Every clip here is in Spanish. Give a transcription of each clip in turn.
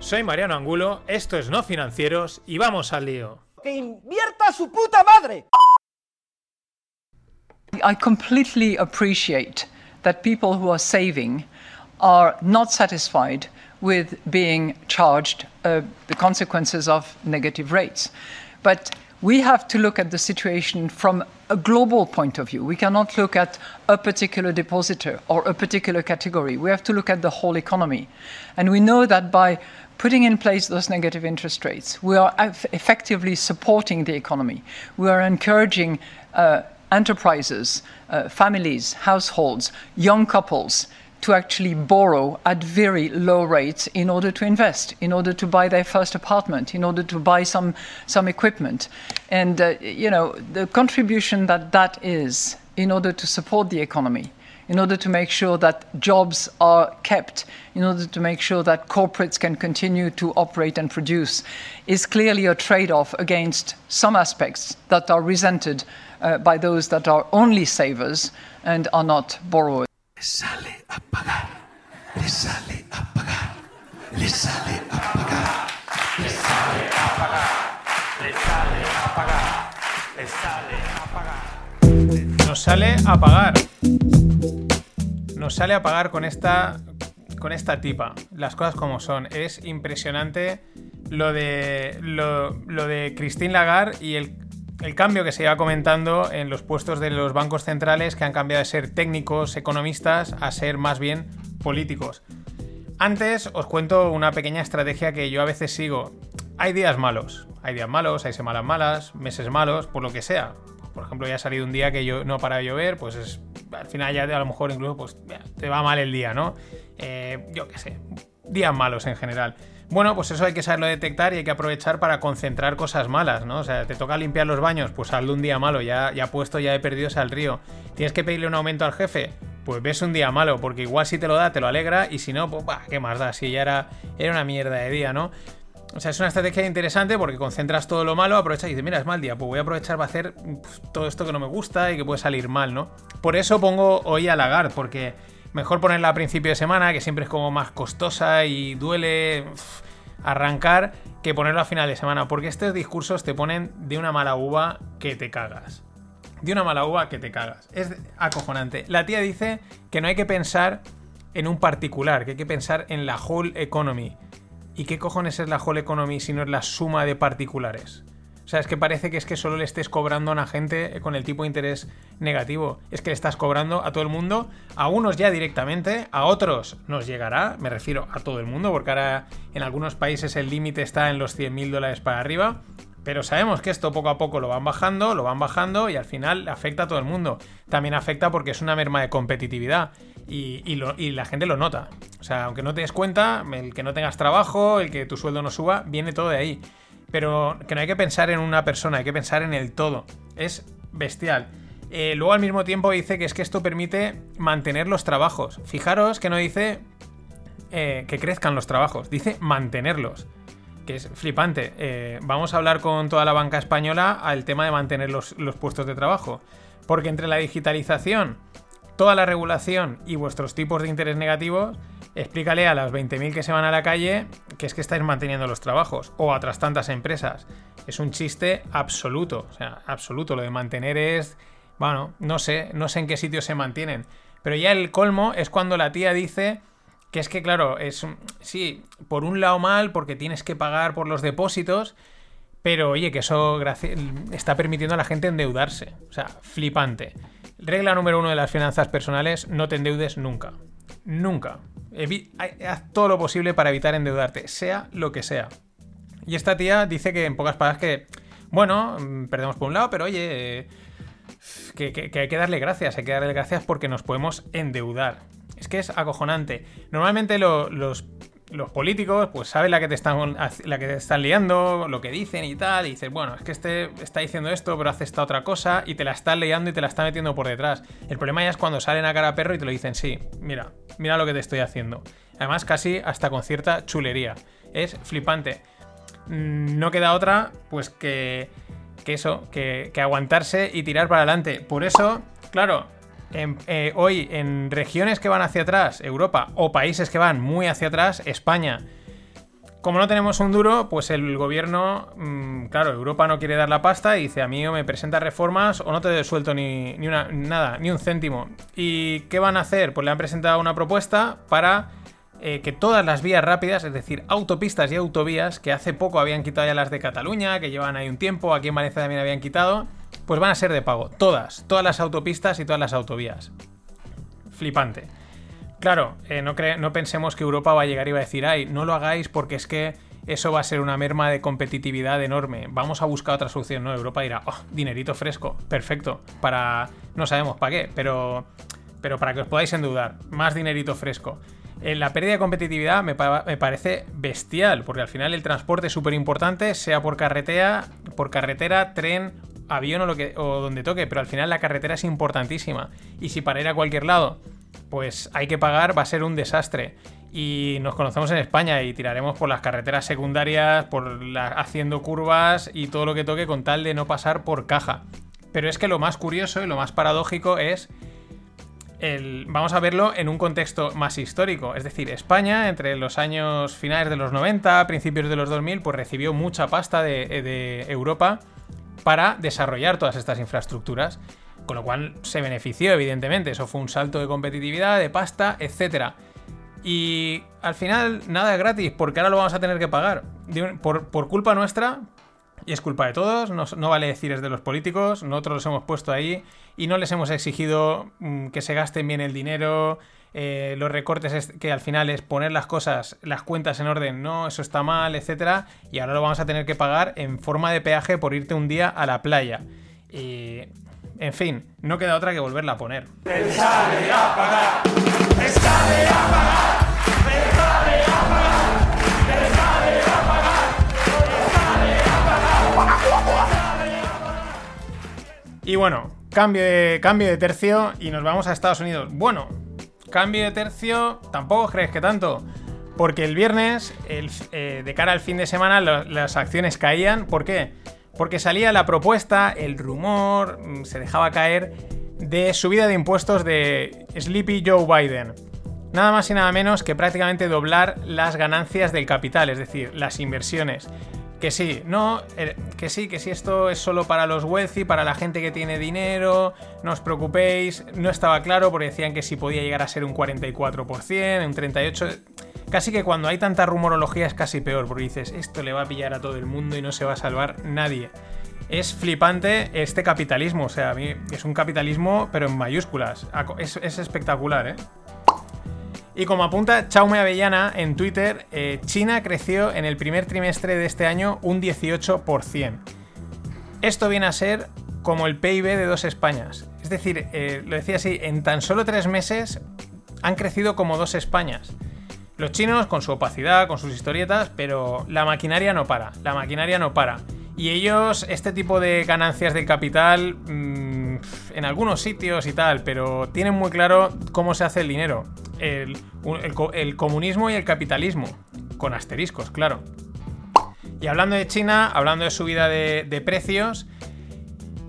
Soy Mariano Angulo, esto es No Financieros y vamos al lío. ¡Que invierta su puta madre! I completely appreciate that people who are saving are not satisfied with being charged uh, the consequences of negative rates. But we have to look at the situation from a global point of view. We cannot look at a particular depositor or a particular category. We have to look at the whole economy. And we know that by putting in place those negative interest rates, we are effectively supporting the economy. We are encouraging uh, enterprises, uh, families, households, young couples to actually borrow at very low rates in order to invest, in order to buy their first apartment, in order to buy some, some equipment. And, uh, you know, the contribution that that is in order to support the economy, in order to make sure that jobs are kept, in order to make sure that corporates can continue to operate and produce, is clearly a trade off against some aspects that are resented uh, by those that are only savers and are not borrowers. Le sale a pagar, le sale a pagar, le sale a pagar, Nos sale a pagar. Nos sale a pagar con esta con esta tipa. Las cosas como son. Es impresionante lo de lo de Christine Lagarde y el el cambio que se iba comentando en los puestos de los bancos centrales que han cambiado de ser técnicos, economistas, a ser más bien políticos. Antes os cuento una pequeña estrategia que yo a veces sigo. Hay días malos, hay días malos, hay semanas malas, meses malos, por lo que sea. Por ejemplo, ya ha salido un día que yo no para de llover, pues es, al final ya a lo mejor incluso pues, te va mal el día, ¿no? Eh, yo qué sé, días malos en general. Bueno, pues eso hay que saberlo detectar y hay que aprovechar para concentrar cosas malas, ¿no? O sea, te toca limpiar los baños, pues hazlo un día malo, ya, ya puesto, ya he perdido al río. Tienes que pedirle un aumento al jefe, pues ves un día malo, porque igual si te lo da, te lo alegra, y si no, pues, ¿qué más da? Si ya era, era una mierda de día, ¿no? O sea, es una estrategia interesante porque concentras todo lo malo, aprovechas y dices, mira, es mal día, pues voy a aprovechar para hacer pues, todo esto que no me gusta y que puede salir mal, ¿no? Por eso pongo hoy a Lagarde, porque mejor ponerla a principio de semana, que siempre es como más costosa y duele arrancar que ponerlo a final de semana, porque estos discursos te ponen de una mala uva que te cagas. De una mala uva que te cagas. Es acojonante. La tía dice que no hay que pensar en un particular, que hay que pensar en la whole economy. ¿Y qué cojones es la whole economy si no es la suma de particulares? O sea, es que parece que es que solo le estés cobrando a una gente con el tipo de interés negativo. Es que le estás cobrando a todo el mundo, a unos ya directamente, a otros nos llegará, me refiero a todo el mundo, porque ahora en algunos países el límite está en los 100.000 dólares para arriba. Pero sabemos que esto poco a poco lo van bajando, lo van bajando y al final afecta a todo el mundo. También afecta porque es una merma de competitividad y, la gente lo nota. O sea, aunque no te des cuenta, el que no tengas trabajo, el que tu sueldo no suba, viene todo de ahí. Pero que no hay que pensar en una persona, hay que pensar en el todo. Es bestial. Eh, luego al mismo tiempo dice que es que esto permite mantener los trabajos. Fijaros que no dice eh, que crezcan los trabajos, dice mantenerlos. Que es flipante. Eh, vamos a hablar con toda la banca española al tema de mantener los puestos de trabajo. Porque entre la digitalización, toda la regulación y vuestros tipos de interés negativos, explícale a las 20.000 que se van a la calle que es que estáis manteniendo los trabajos o a tantas empresas. Es un chiste absoluto, o sea, absoluto. Lo de mantener es, bueno, no sé, no sé en qué sitio se mantienen. Pero ya el colmo es cuando la tía dice que es que, claro, es, sí, por un lado mal porque tienes que pagar por los depósitos, pero oye, que eso está permitiendo a la gente endeudarse. O sea, flipante. Regla número uno de las finanzas personales, no te endeudes nunca. Nunca. haz todo lo posible para evitar endeudarte, sea lo que sea. Y esta tía dice que en pocas palabras que, bueno, mm, perdemos por un lado, pero oye, que, hay que darle gracias, hay que darle gracias porque nos podemos endeudar. Es que es acojonante. Normalmente los los políticos, pues saben la que te están la que te están liando, lo que dicen y tal, y dices, bueno, es que este está diciendo esto, pero hace esta otra cosa, y te la están liando y te la está metiendo por detrás. El problema ya es cuando salen a cara a perro y te lo dicen, sí, mira, mira lo que te estoy haciendo. Además, casi hasta con cierta chulería. Es flipante. Mm, No queda otra, pues que, que eso, que, que aguantarse y tirar para adelante. Por eso, claro, eh, hoy en regiones que van hacia atrás, Europa, o países que van muy hacia atrás, España, como no tenemos un duro, pues el gobierno, mm, claro, Europa no quiere dar la pasta y dice, a mí o me presenta reformas o no te suelto ni, ni una, nada, ni un céntimo. ¿Y qué van a hacer? Pues le han presentado una propuesta para eh, que todas las vías rápidas, es decir, autopistas y autovías, que hace poco habían quitado ya las de Cataluña, que llevan ahí un tiempo, aquí en Valencia también habían quitado, pues van a ser de pago. Todas, todas las autopistas y todas las autovías. Flipante. Claro, eh, no, no pensemos que Europa va a llegar y va a decir, ay, no lo hagáis porque es que eso va a ser una merma de competitividad enorme. Vamos a buscar otra solución. No, Europa dirá, oh, dinerito fresco, perfecto. Para. No sabemos para qué, pero. Pero para que os podáis endeudar, más dinerito fresco. Eh, la pérdida de competitividad me, me parece bestial, porque al final el transporte es súper importante, sea por carretera, por carretera, tren, avión o, lo que, o donde toque, pero al final la carretera es importantísima. Y si para ir a cualquier lado pues hay que pagar, va a ser un desastre. Y nos conocemos en España y tiraremos por las carreteras secundarias, por la- haciendo curvas y todo lo que toque con tal de no pasar por caja. Pero es que lo más curioso y lo más paradójico es el- vamos a verlo en un contexto más histórico. Es decir, España, entre los años finales de los 90, principios de los 2000, pues recibió mucha pasta de, de Europa para desarrollar todas estas infraestructuras. Con lo cual se benefició, evidentemente. Eso fue un salto de competitividad, de pasta, etc. Y al final, nada es gratis, porque ahora lo vamos a tener que pagar. Por culpa nuestra, y es culpa de todos, no, no vale decir es de los políticos, nosotros los hemos puesto ahí y no les hemos exigido mm, que se gasten bien el dinero, eh, los recortes es- que al final es poner las cosas, las cuentas en orden, no, eso está mal, etcétera, y ahora lo vamos a tener que pagar en forma de peaje por irte un día a la playa. Y, en fin, no queda otra que volverla a poner. Y bueno, cambio de, cambio de tercio y nos vamos a Estados Unidos. Bueno, cambio de tercio, tampoco crees que tanto. Porque el viernes, eh, de cara al fin de semana, las acciones caían. ¿Por qué? Porque salía la propuesta, el rumor, mm, se dejaba caer de subida de impuestos de Sleepy Joe Biden. Nada más y nada menos que prácticamente doblar las ganancias del capital, es decir, las inversiones. Que sí, no, eh, que sí, que sí, esto es solo para los wealthy, para la gente que tiene dinero, no os preocupéis, no estaba claro porque decían que sí podía llegar a ser un 44%, un 38%, casi que cuando hay tanta rumorología es casi peor, porque dices, esto le va a pillar a todo el mundo y no se va a salvar nadie. Es flipante este capitalismo, o sea, a mí es un capitalismo pero en mayúsculas, es, es espectacular, ¿eh? Y como apunta Chaume Avellana en Twitter, eh, China creció en el primer trimestre de este año un 18%. Esto viene a ser como el PIB de dos Españas. Es decir, eh, lo decía así, en tan solo tres meses han crecido como dos Españas. Los chinos con su opacidad, con sus historietas, pero la maquinaria no para, la maquinaria no para. Y ellos, este tipo de ganancias del capital, mm, en algunos sitios y tal, pero tienen muy claro cómo se hace el dinero. El, un- el co- el comunismo y el capitalismo, con asteriscos, claro. Y hablando de China, hablando de subida de, de precios,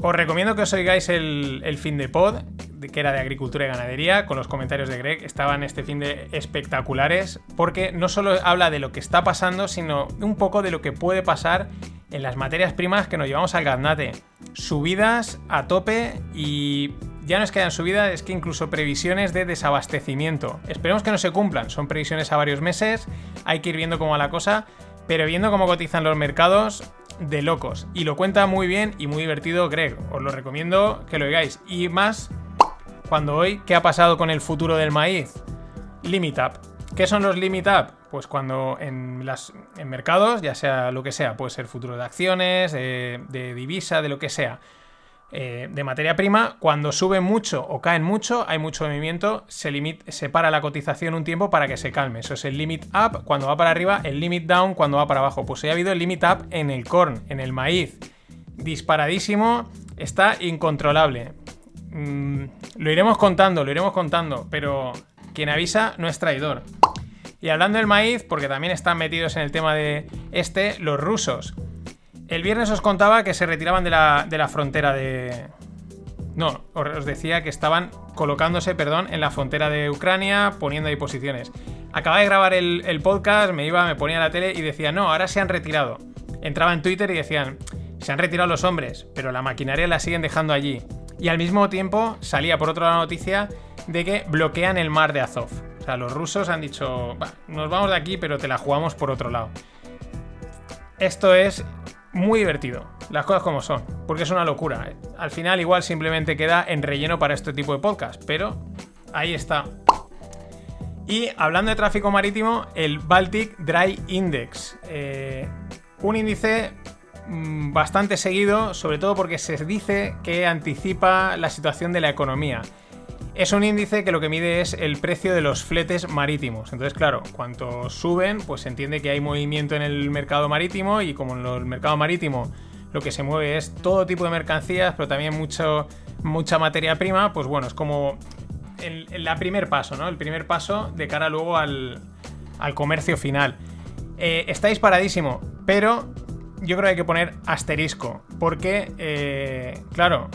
os recomiendo que os oigáis el, fin de pod, de- que era de agricultura y ganadería, con los comentarios de Greg. Estaban este fin de espectaculares, porque no solo habla de lo que está pasando, sino un poco de lo que puede pasar en las materias primas que nos llevamos al gaznate. Subidas a tope y ya no es que hayan subidas, es que incluso previsiones de desabastecimiento. Esperemos que no se cumplan, son previsiones a varios meses, hay que ir viendo cómo va la cosa, pero viendo cómo cotizan los mercados, de locos. Y lo cuenta muy bien y muy divertido Greg. Os lo recomiendo que lo oigáis. Y más cuando hoy, ¿qué ha pasado con el futuro del maíz? Limit Up. ¿Qué son los Limit Up? Pues cuando en, las, mercados, ya sea lo que sea, puede ser futuro de acciones, de, de divisa, de lo que sea, eh, de materia prima, cuando suben mucho o caen mucho, hay mucho movimiento, se, limit- se para la cotización un tiempo para que se calme. Eso es el limit up cuando va para arriba, el limit down cuando va para abajo. Pues hoy ha habido el limit up en el corn, en el maíz. Disparadísimo, está incontrolable. Mm, lo iremos contando, lo iremos contando, pero quien avisa no es traidor. Y hablando del maíz, porque también están metidos en el tema de este, los rusos. El viernes os contaba que se retiraban de la, de la frontera de... No, os decía que estaban colocándose, perdón, en la frontera de Ucrania, poniendo ahí posiciones. Acababa de grabar el, el podcast, me iba, me ponía la tele y decía, no, ahora se han retirado. Entraba en Twitter y decían, se han retirado los hombres, pero la maquinaria la siguen dejando allí. Y al mismo tiempo salía por otro lado la noticia de que bloquean el mar de Azov. O sea, los rusos han dicho, "Va, nos vamos de aquí, pero te la jugamos por otro lado. Esto es muy divertido, las cosas como son, porque es una locura. ¿eh? Al final igual simplemente queda en relleno para este tipo de podcast, pero ahí está. Y hablando de tráfico marítimo, el Baltic Dry Index. Eh, un índice mm, bastante seguido, sobre todo porque se dice que anticipa la situación de la economía. Es un índice que lo que mide es el precio de los fletes marítimos. Entonces, claro, cuanto suben, pues se entiende que hay movimiento en el mercado marítimo y como en el mercado marítimo lo que se mueve es todo tipo de mercancías, pero también mucho, mucha materia prima, pues bueno, es como el, la primer paso, ¿no? El primer paso de cara luego al, al comercio final. Eh, está disparadísimo, pero yo creo que hay que poner asterisco, porque, eh, claro,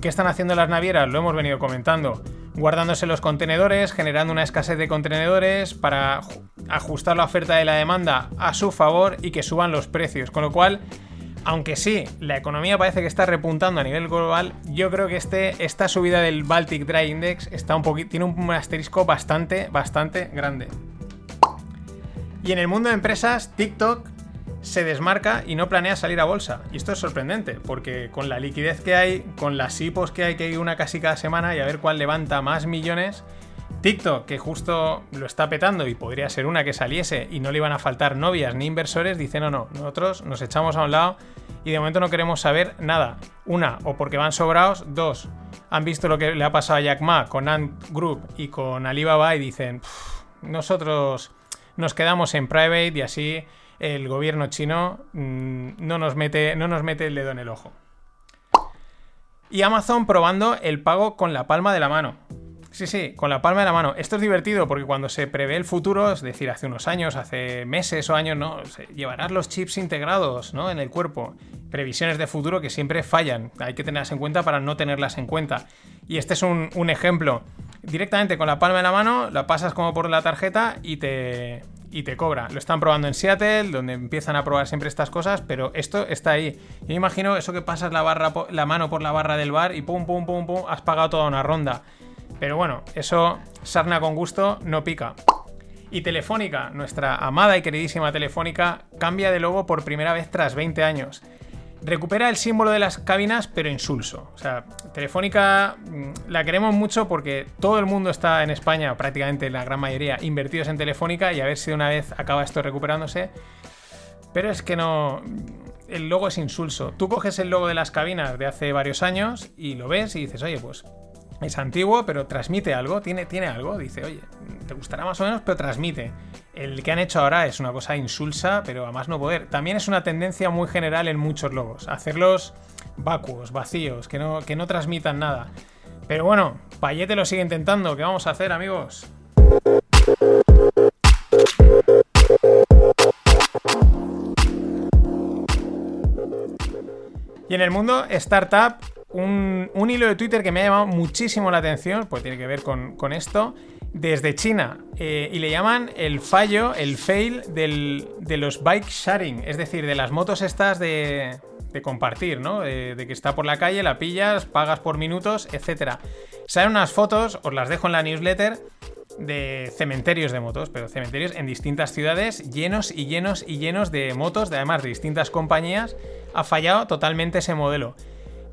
¿qué están haciendo las navieras? Lo hemos venido comentando. Guardándose los contenedores, generando una escasez de contenedores para ju- ajustar la oferta y la demanda a su favor y que suban los precios. Con lo cual, aunque sí, la economía parece que está repuntando a nivel global, yo creo que este, esta subida del Baltic Dry Index está un poquito, tiene un asterisco bastante, bastante grande. Y en el mundo de empresas, TikTok se desmarca y no planea salir a bolsa. Y esto es sorprendente, porque con la liquidez que hay, con las IPOs que hay, que hay una casi cada semana y a ver cuál levanta más millones, TikTok, que justo lo está petando y podría ser una que saliese y no le iban a faltar novias ni inversores, dice no, no, nosotros nos echamos a un lado y de momento no queremos saber nada. Una, o porque van sobrados, dos, han visto lo que le ha pasado a Jack Ma con Ant Group y con Alibaba y dicen, "Pff, nosotros nos quedamos en private y así el gobierno chino mm, no, nos mete, no nos mete el dedo en el ojo. Y Amazon probando el pago con la palma de la mano. Sí, sí, con la palma de la mano. Esto es divertido porque cuando se prevé el futuro, es decir, hace unos años, hace meses o años, ¿no? Llevarás los chips integrados. En el cuerpo. Previsiones de futuro que siempre fallan. Hay que tenerlas en cuenta para no tenerlas en cuenta. Y este es un ejemplo. Directamente con la palma de la mano, la pasas como por la tarjeta y te, y te cobra. Lo están probando en Seattle, donde empiezan a probar siempre estas cosas, pero esto está ahí. Yo me imagino eso que pasas la, la mano por la barra del bar y pum, pum, pum, pum, has pagado toda una ronda. Pero bueno, eso, sarna con gusto, no pica. Y Telefónica, nuestra amada y queridísima Telefónica, cambia de logo por primera vez tras 20 años. Recupera el símbolo de las cabinas, pero insulso. O sea, Telefónica mm, la queremos mucho porque todo el mundo está en España, prácticamente la gran mayoría, invertidos en Telefónica y a ver si de una vez acaba esto recuperándose. Pero es que no. El logo es insulso. Tú coges el logo de las cabinas de hace varios años y lo ves y dices, oye, pues es antiguo, pero transmite algo, tiene, tiene algo. Dice, oye, te gustará más o menos, pero transmite. El que han hecho ahora es una cosa insulsa, pero a más no poder. También es una tendencia muy general en muchos logos. Hacerlos vacuos, vacíos, que no, que no transmitan nada. Pero bueno, Payete lo sigue intentando. ¿Qué vamos a hacer, amigos? Y en el mundo startup, un, hilo de Twitter que me ha llamado muchísimo la atención, pues tiene que ver con, esto, desde China. eh, y le llaman el fallo, el fail del- de los bike sharing, es decir, de las motos estas de, de compartir, ¿no? De, de que está por la calle, la pillas, pagas por minutos, etc. Salen unas fotos, os las dejo en la newsletter, de cementerios de motos, pero cementerios en distintas ciudades, llenos y llenos y llenos de motos, de además de distintas compañías. Ha fallado totalmente ese modelo.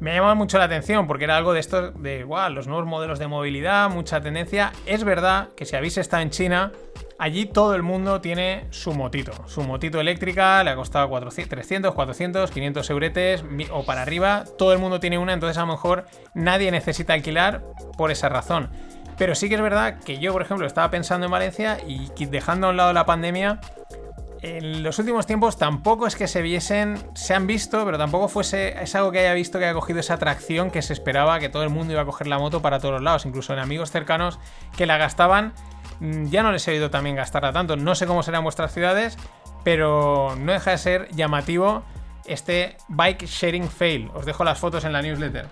Me ha llamado mucho la atención porque era algo de esto de wow, los nuevos modelos de movilidad, mucha tendencia. Es verdad que si habéis estado en China, Allí todo el mundo tiene su motito. Su motito eléctrica le ha costado 400, 300, 400, 500 euretes o para arriba. Todo el mundo tiene una, entonces a lo mejor nadie necesita alquilar por esa razón. Pero sí que es verdad que yo, por ejemplo, estaba pensando en Valencia y dejando a un lado la pandemia, en los últimos tiempos tampoco es que se viesen, se han visto, pero tampoco fuese, es algo que haya visto que haya cogido esa atracción que se esperaba que todo el mundo iba a coger la moto para todos los lados, incluso en amigos cercanos que la gastaban, mm, ya no les he oído también gastarla tanto, no sé cómo será en vuestras ciudades, pero no deja de ser llamativo este bike sharing fail, os dejo las fotos en la newsletter.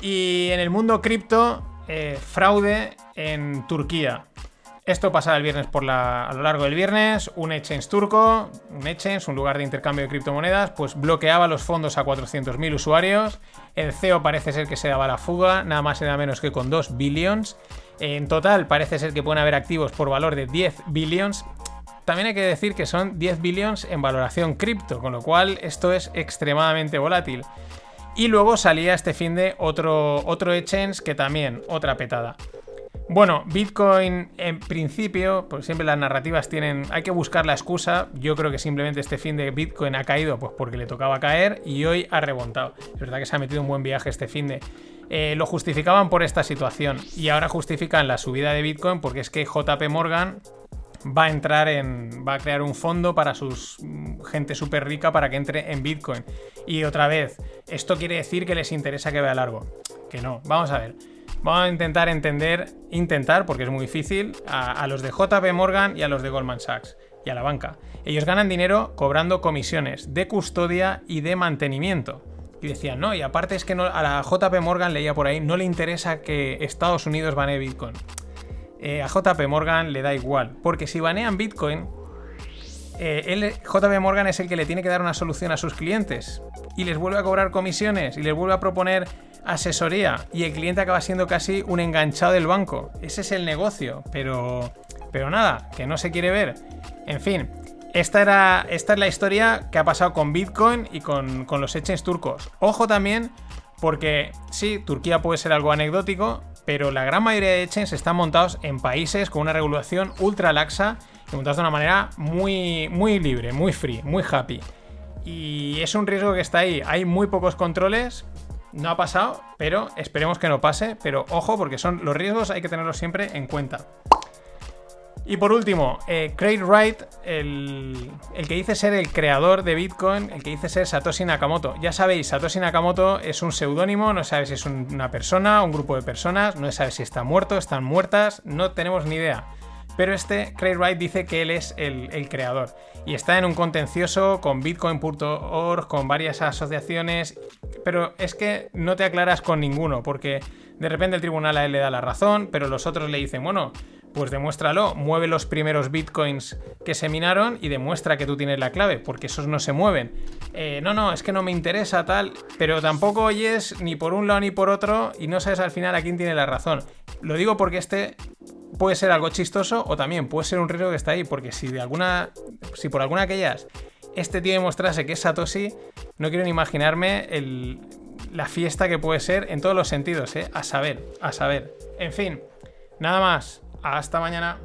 Y en el mundo cripto, eh, fraude en Turquía. Esto pasaba el viernes por la, a lo largo del viernes. Un exchange turco, un exchange, un lugar de intercambio de criptomonedas, pues bloqueaba los fondos a 400.000 usuarios. El CEO parece ser que se daba la fuga, nada más y nada menos que con 2 billions. En total parece ser que pueden haber activos por valor de 10 billions. También hay que decir que son 10 billions en valoración cripto, con lo cual esto es extremadamente volátil. Y luego salía este fin de otro, otro exchange que también, otra petada. Bueno, Bitcoin en principio, pues siempre las narrativas tienen, hay que buscar la excusa. Yo creo que simplemente este fin de Bitcoin ha caído pues porque le tocaba caer y hoy ha remontado. Es verdad que se ha metido un buen viaje este fin de. Eh, lo justificaban por esta situación y ahora justifican la subida de Bitcoin porque es que JP Morgan va a entrar en. va a crear un fondo para sus mm, gente súper rica para que entre en Bitcoin. Y otra vez, esto quiere decir que les interesa que vea largo. Que no, vamos a ver. Vamos a intentar entender, intentar, porque es muy difícil, a, los de JP Morgan y a los de Goldman Sachs y a la banca. Ellos ganan dinero cobrando comisiones de custodia y de mantenimiento. Y decían, no, y aparte es que a la JP Morgan leía por ahí, no le interesa que Estados Unidos banee Bitcoin. Eh, a JP Morgan le da igual, porque si banean Bitcoin, eh, él- JP Morgan es el que le tiene que dar una solución a sus clientes y les vuelve a cobrar comisiones y les vuelve a proponer asesoría y el cliente acaba siendo casi un enganchado del banco. Ese es el negocio, pero, pero nada, que no se quiere ver. En fin, esta, era, esta es la historia que ha pasado con Bitcoin y con, con los exchanges turcos. Ojo también, porque sí, Turquía puede ser algo anecdótico, pero la gran mayoría de exchanges están montados en países con una regulación ultra laxa y montados de una manera muy, muy libre, muy free, muy happy. Y es un riesgo que está ahí. Hay muy pocos controles. No ha pasado, pero esperemos que no pase. Pero ojo, porque son los riesgos hay que tenerlos siempre en cuenta. Y por último, eh, Craig Wright, el, que dice ser el creador de Bitcoin, el que dice ser Satoshi Nakamoto. Ya sabéis, Satoshi Nakamoto es un seudónimo, no sabe si es un- una persona, un grupo de personas, no sabe si está muerto, están muertas, no tenemos ni idea. Pero este Craig Wright dice que él es el, creador y está en un contencioso con Bitcoin.org, con varias asociaciones, pero es que no te aclaras con ninguno, porque de repente el tribunal a él le da la razón, pero los otros le dicen, bueno, pues demuéstralo, mueve los primeros bitcoins que se minaron y demuestra que tú tienes la clave, porque esos no se mueven. Eh, no, no, es que no me interesa tal, pero tampoco oyes ni por un lado ni por otro y no sabes al final a quién tiene la razón. Lo digo porque este puede ser algo chistoso o también puede ser un riesgo que está ahí, porque si de alguna, si por alguna de aquellas este tío demostrase que es Satoshi, no quiero ni imaginarme la fiesta que puede ser en todos los sentidos, ¿eh? A saber, a saber. En fin, nada más. Hasta mañana.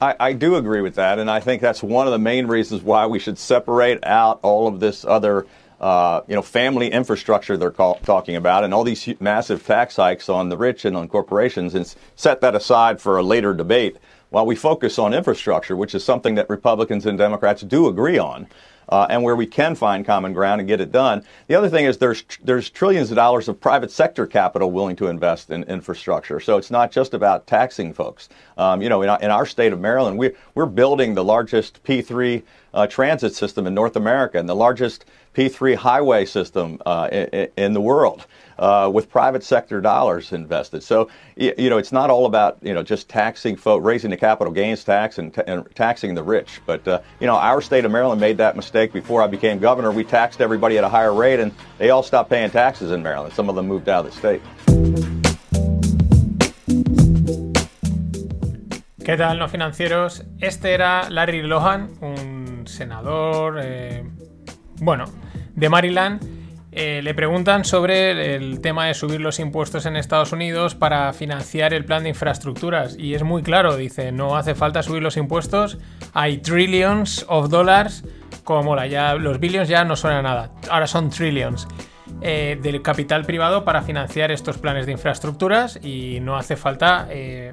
I do agree with that, and I think that's one of the main reasons why we should separate out all of this other, uh, you know, family infrastructure they're call, talking about, and all these massive tax hikes on the rich and on corporations, and set that aside for a later debate while we focus on infrastructure, which is something that Republicans and Democrats do agree on. Uh, and where we can find common ground and get it done. The other thing is there's there's trillions of dollars of private sector capital willing to invest in infrastructure. So it's not just about taxing folks. Um, you know, in our, in our state of Maryland, we we're building the largest P3 uh, transit system in North America and the largest P3 highway system uh, in, in the world. Uh, with private sector dollars invested. So, you know, it's not all about, you know, just taxing folk, raising the capital gains tax and, ta- and taxing the rich. But, uh, you know, our state of Maryland made that mistake before I became governor. We taxed everybody at a higher rate and they all stopped paying taxes in Maryland. Some of them moved out of the state. ¿Qué tal, no financieros? Este era Larry Lohan, un senador, eh, bueno, de Maryland, eh, le preguntan sobre el tema de subir los impuestos en Estados Unidos para financiar el plan de infraestructuras. Y es muy claro, dice, no hace falta subir los impuestos, hay trillions of dollars, como mola, ya los billions ya no a nada, ahora son trillions. eh, del capital privado para financiar estos planes de infraestructuras y no hace falta eh,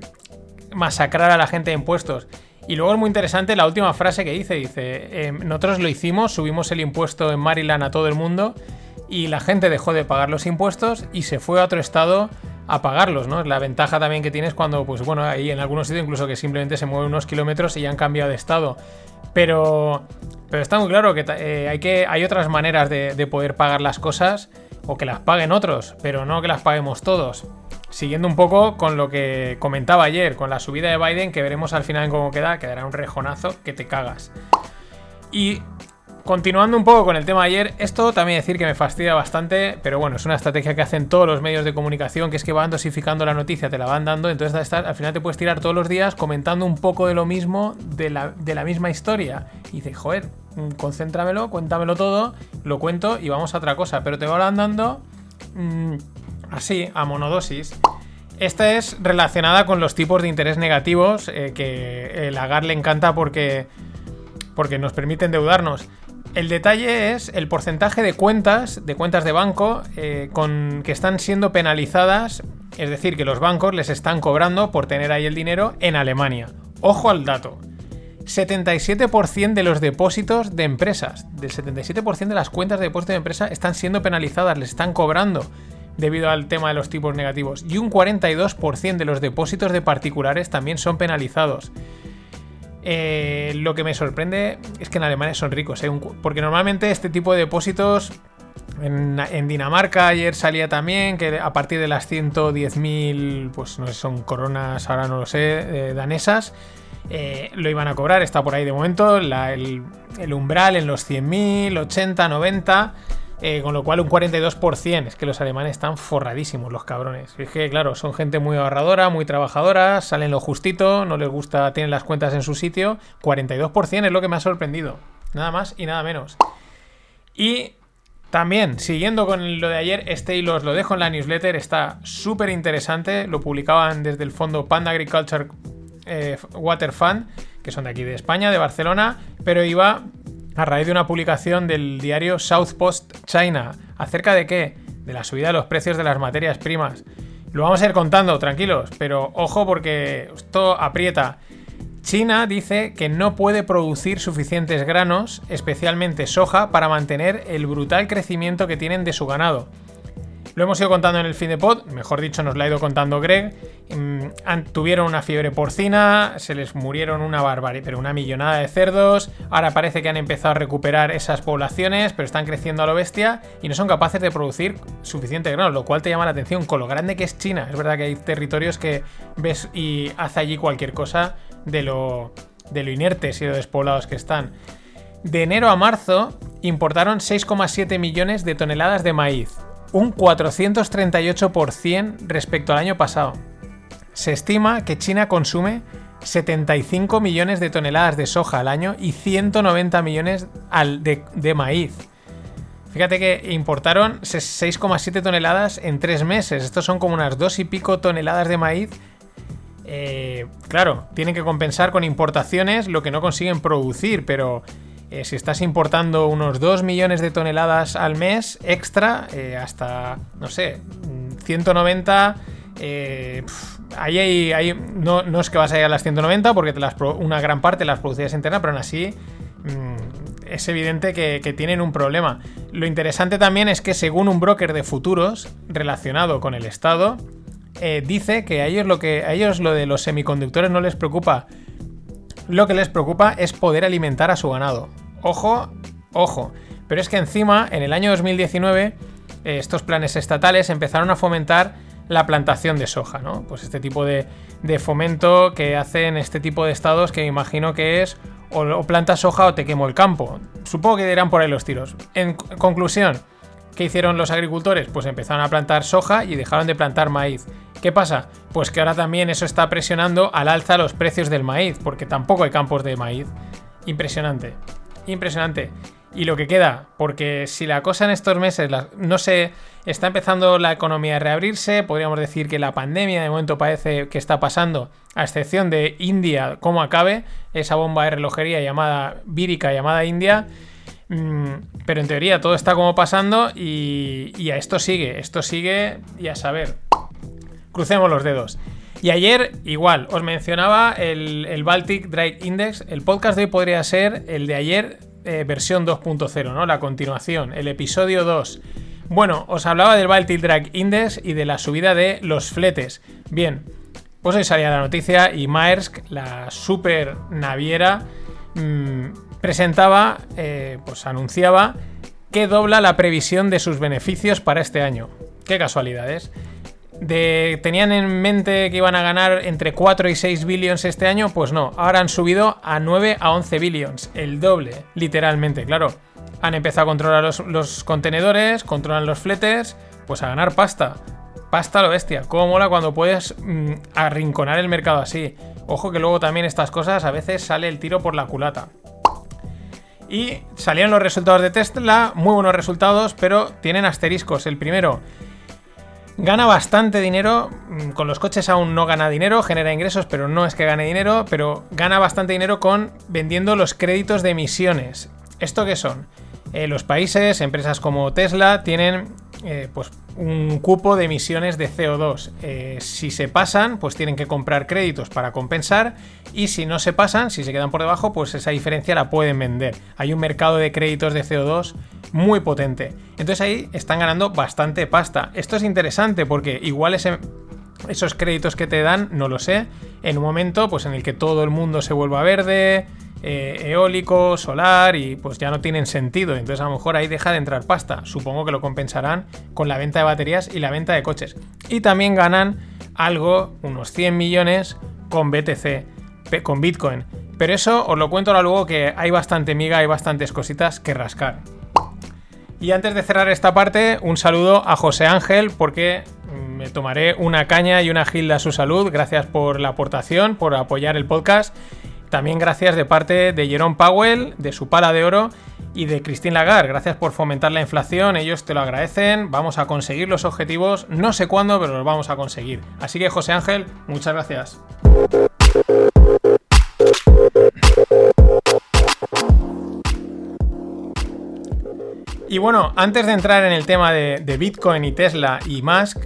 masacrar a la gente de impuestos. Y luego es muy interesante la última frase que dice, dice, eh, nosotros lo hicimos, subimos el impuesto en Maryland a todo el mundo y la gente dejó de pagar los impuestos y se fue a otro estado a pagarlos, ¿no? La ventaja también que tienes cuando, pues bueno, hay en algunos sitios incluso que simplemente se mueven unos kilómetros y ya han cambiado de estado. Pero, pero está muy claro que eh, hay, que hay otras maneras de, de poder pagar las cosas o que las paguen otros, pero no que las paguemos todos. Siguiendo un poco con lo que comentaba ayer, con la subida de Biden, que veremos al final cómo queda, quedará un rejonazo que te cagas. Y continuando un poco con el tema de ayer, esto también decir que me fastidia bastante, pero bueno, es una estrategia que hacen todos los medios de comunicación, que es que van dosificando la noticia, te la van dando, entonces al final te puedes tirar todos los días comentando un poco de lo mismo, de la, de la misma historia. Y dices, joder, mm, concéntramelo, cuéntamelo todo, lo cuento y vamos a otra cosa, pero te van dando mm, así, a monodosis. Esta es relacionada con los tipos de interés negativos eh, que el Agar le encanta porque, porque nos permite endeudarnos. El detalle es el porcentaje de cuentas, de cuentas de banco, eh, con, que están siendo penalizadas, es decir, que los bancos les están cobrando por tener ahí el dinero en Alemania. Ojo al dato. 77% de los depósitos de empresas, del 77% de las cuentas de depósito de empresa están siendo penalizadas, les están cobrando debido al tema de los tipos negativos. Y un 42% de los depósitos de particulares también son penalizados. Eh, lo que me sorprende es que en Alemania son ricos, ¿eh? Porque normalmente este tipo de depósitos en, Dinamarca ayer salía también que a partir de las 110.000, pues no sé, son coronas, ahora no lo sé, eh, danesas, lo iban a cobrar, está por ahí de momento, el umbral en los 100.000, 80, 90, eh, con lo cual un 42%, es que los alemanes están forradísimos, los cabrones. Es que, claro, son gente muy ahorradora, muy trabajadora, salen lo justito, no les gusta, tienen las cuentas en su sitio, 42% es lo que me ha sorprendido, nada más y nada menos. Y también, siguiendo con lo de ayer, este hilo os lo dejo en la newsletter, está súper interesante, lo publicaban desde el fondo Panda Agriculture eh, Water Fund, que son de aquí de España, de Barcelona, pero iba a raíz de una publicación del diario South Post China. ¿Acerca de qué? De la subida de los precios de las materias primas. Lo vamos a ir contando, tranquilos, pero ojo porque esto aprieta. China dice que no puede producir suficientes granos, especialmente soja, para mantener el brutal crecimiento que tienen de su ganado. Lo hemos ido contando en el fin de pod, mejor dicho, nos lo ha ido contando Greg. Mm, tuvieron una fiebre porcina, se les murieron una barbarie, pero una millonada de cerdos. Ahora parece que han empezado a recuperar esas poblaciones, pero están creciendo a lo bestia y no son capaces de producir suficiente grano, lo cual te llama la atención con lo grande que es China. Es verdad que hay territorios que ves y hace allí cualquier cosa de lo, de lo inertes y lo despoblados que están. De enero a marzo importaron 6,7 millones de toneladas de maíz, un 438% respecto al año pasado. Se estima que China consume 75 millones de toneladas de soja al año y 190 millones de, maíz. Fíjate que importaron 6,7 toneladas en tres meses. Estos son como unas dos y pico toneladas de maíz. Eh, claro, tienen que compensar con importaciones lo que no consiguen producir, pero eh, si estás importando unos 2 millones de toneladas al mes extra, eh, hasta, no sé, mm, 190... eh, ahí hay, no, no es que vas a llegar a las 190 porque una gran parte las producías internas, pero aún así mm, es evidente que, tienen un problema. Lo interesante también es que según un broker de futuros relacionado con el Estado, dice que ellos lo que a ellos lo de los semiconductores no les preocupa. Lo que les preocupa es poder alimentar a su ganado. Ojo, ojo. Pero es que encima, en el año 2019, eh, estos planes estatales empezaron a fomentar la plantación de soja, ¿no? Pues este tipo de, de fomento que hacen este tipo de estados que me imagino que es o, o plantas soja o te quemo el campo. Supongo que dirán por ahí los tiros. En conclusión, ¿Qué hicieron los agricultores? Pues empezaron a plantar soja y dejaron de plantar maíz. ¿Qué pasa? Pues que ahora también eso está presionando al alza los precios del maíz, porque tampoco hay campos de maíz. Impresionante, impresionante. y lo que queda, porque si la cosa en estos meses no se está empezando la economía a reabrirse, podríamos decir que la pandemia de momento parece que está pasando, a excepción de India, cómo acabe, esa bomba de relojería llamada vírica llamada India. Mm, pero en teoría todo está como pasando y, y a esto sigue, esto sigue y a saber. Crucemos los dedos. Y ayer, igual, os mencionaba el, Baltic Dry Index. El podcast de hoy podría ser el de ayer, eh, versión 2.0, ¿no? La continuación, el episodio 2. Bueno, os hablaba del Baltic Dry Index y de la subida de los fletes. Bien, pues hoy salía la noticia y Maersk, la super naviera, mm, presentaba, eh, pues anunciaba que dobla la previsión de sus beneficios para este año. Qué casualidades. De, ¿Tenían en mente que iban a ganar entre 4 y 6 billions este año? Pues no, ahora han subido a 9 a 11 billions, el doble, literalmente, claro. Han empezado a controlar los, contenedores, controlan los fletes, pues a ganar pasta. Pasta lo bestia. Cómo mola cuando puedes mm, arrinconar el mercado así. Ojo que luego también estas cosas a veces sale el tiro por la culata. Y salieron los resultados de Tesla, muy buenos resultados, pero tienen asteriscos. El primero, gana bastante dinero, mm, con los coches aún no gana dinero, genera ingresos, pero no es que gane dinero, pero gana bastante dinero con vendiendo los créditos de emisiones. ¿Esto qué son? Eh, los países, empresas como Tesla, tienen eh, pues un cupo de emisiones de CO2. Eh, si se pasan, pues tienen que comprar créditos para compensar y si no se pasan, si se quedan por debajo, pues esa diferencia la pueden vender. Hay un mercado de créditos de CO2 muy potente. Entonces ahí están ganando bastante pasta. Esto es interesante porque igual esos créditos que te dan, no lo sé, en un momento pues en el que todo el mundo se vuelva verde, eh, eólico, solar y pues ya no tienen sentido. Entonces a lo mejor ahí deja de entrar pasta. Supongo que lo compensarán con la venta de baterías y la venta de coches. Y también ganan algo, unos 100 millones con BTC, con Bitcoin. Pero eso os lo cuento ahora luego que hay bastante miga, hay bastantes cositas que rascar. Y antes de cerrar esta parte, un saludo a José Ángel porque mm, me tomaré una caña y una gilda a su salud. Gracias por la aportación, por apoyar el podcast. También gracias de parte de Jerome Powell, de su pala de oro y de Christine Lagarde. Gracias por fomentar la inflación, ellos te lo agradecen. Vamos a conseguir los objetivos, no sé cuándo, pero los vamos a conseguir. Así que José Ángel, muchas gracias. Y bueno, antes de entrar en el tema de, de Bitcoin y Tesla y Musk,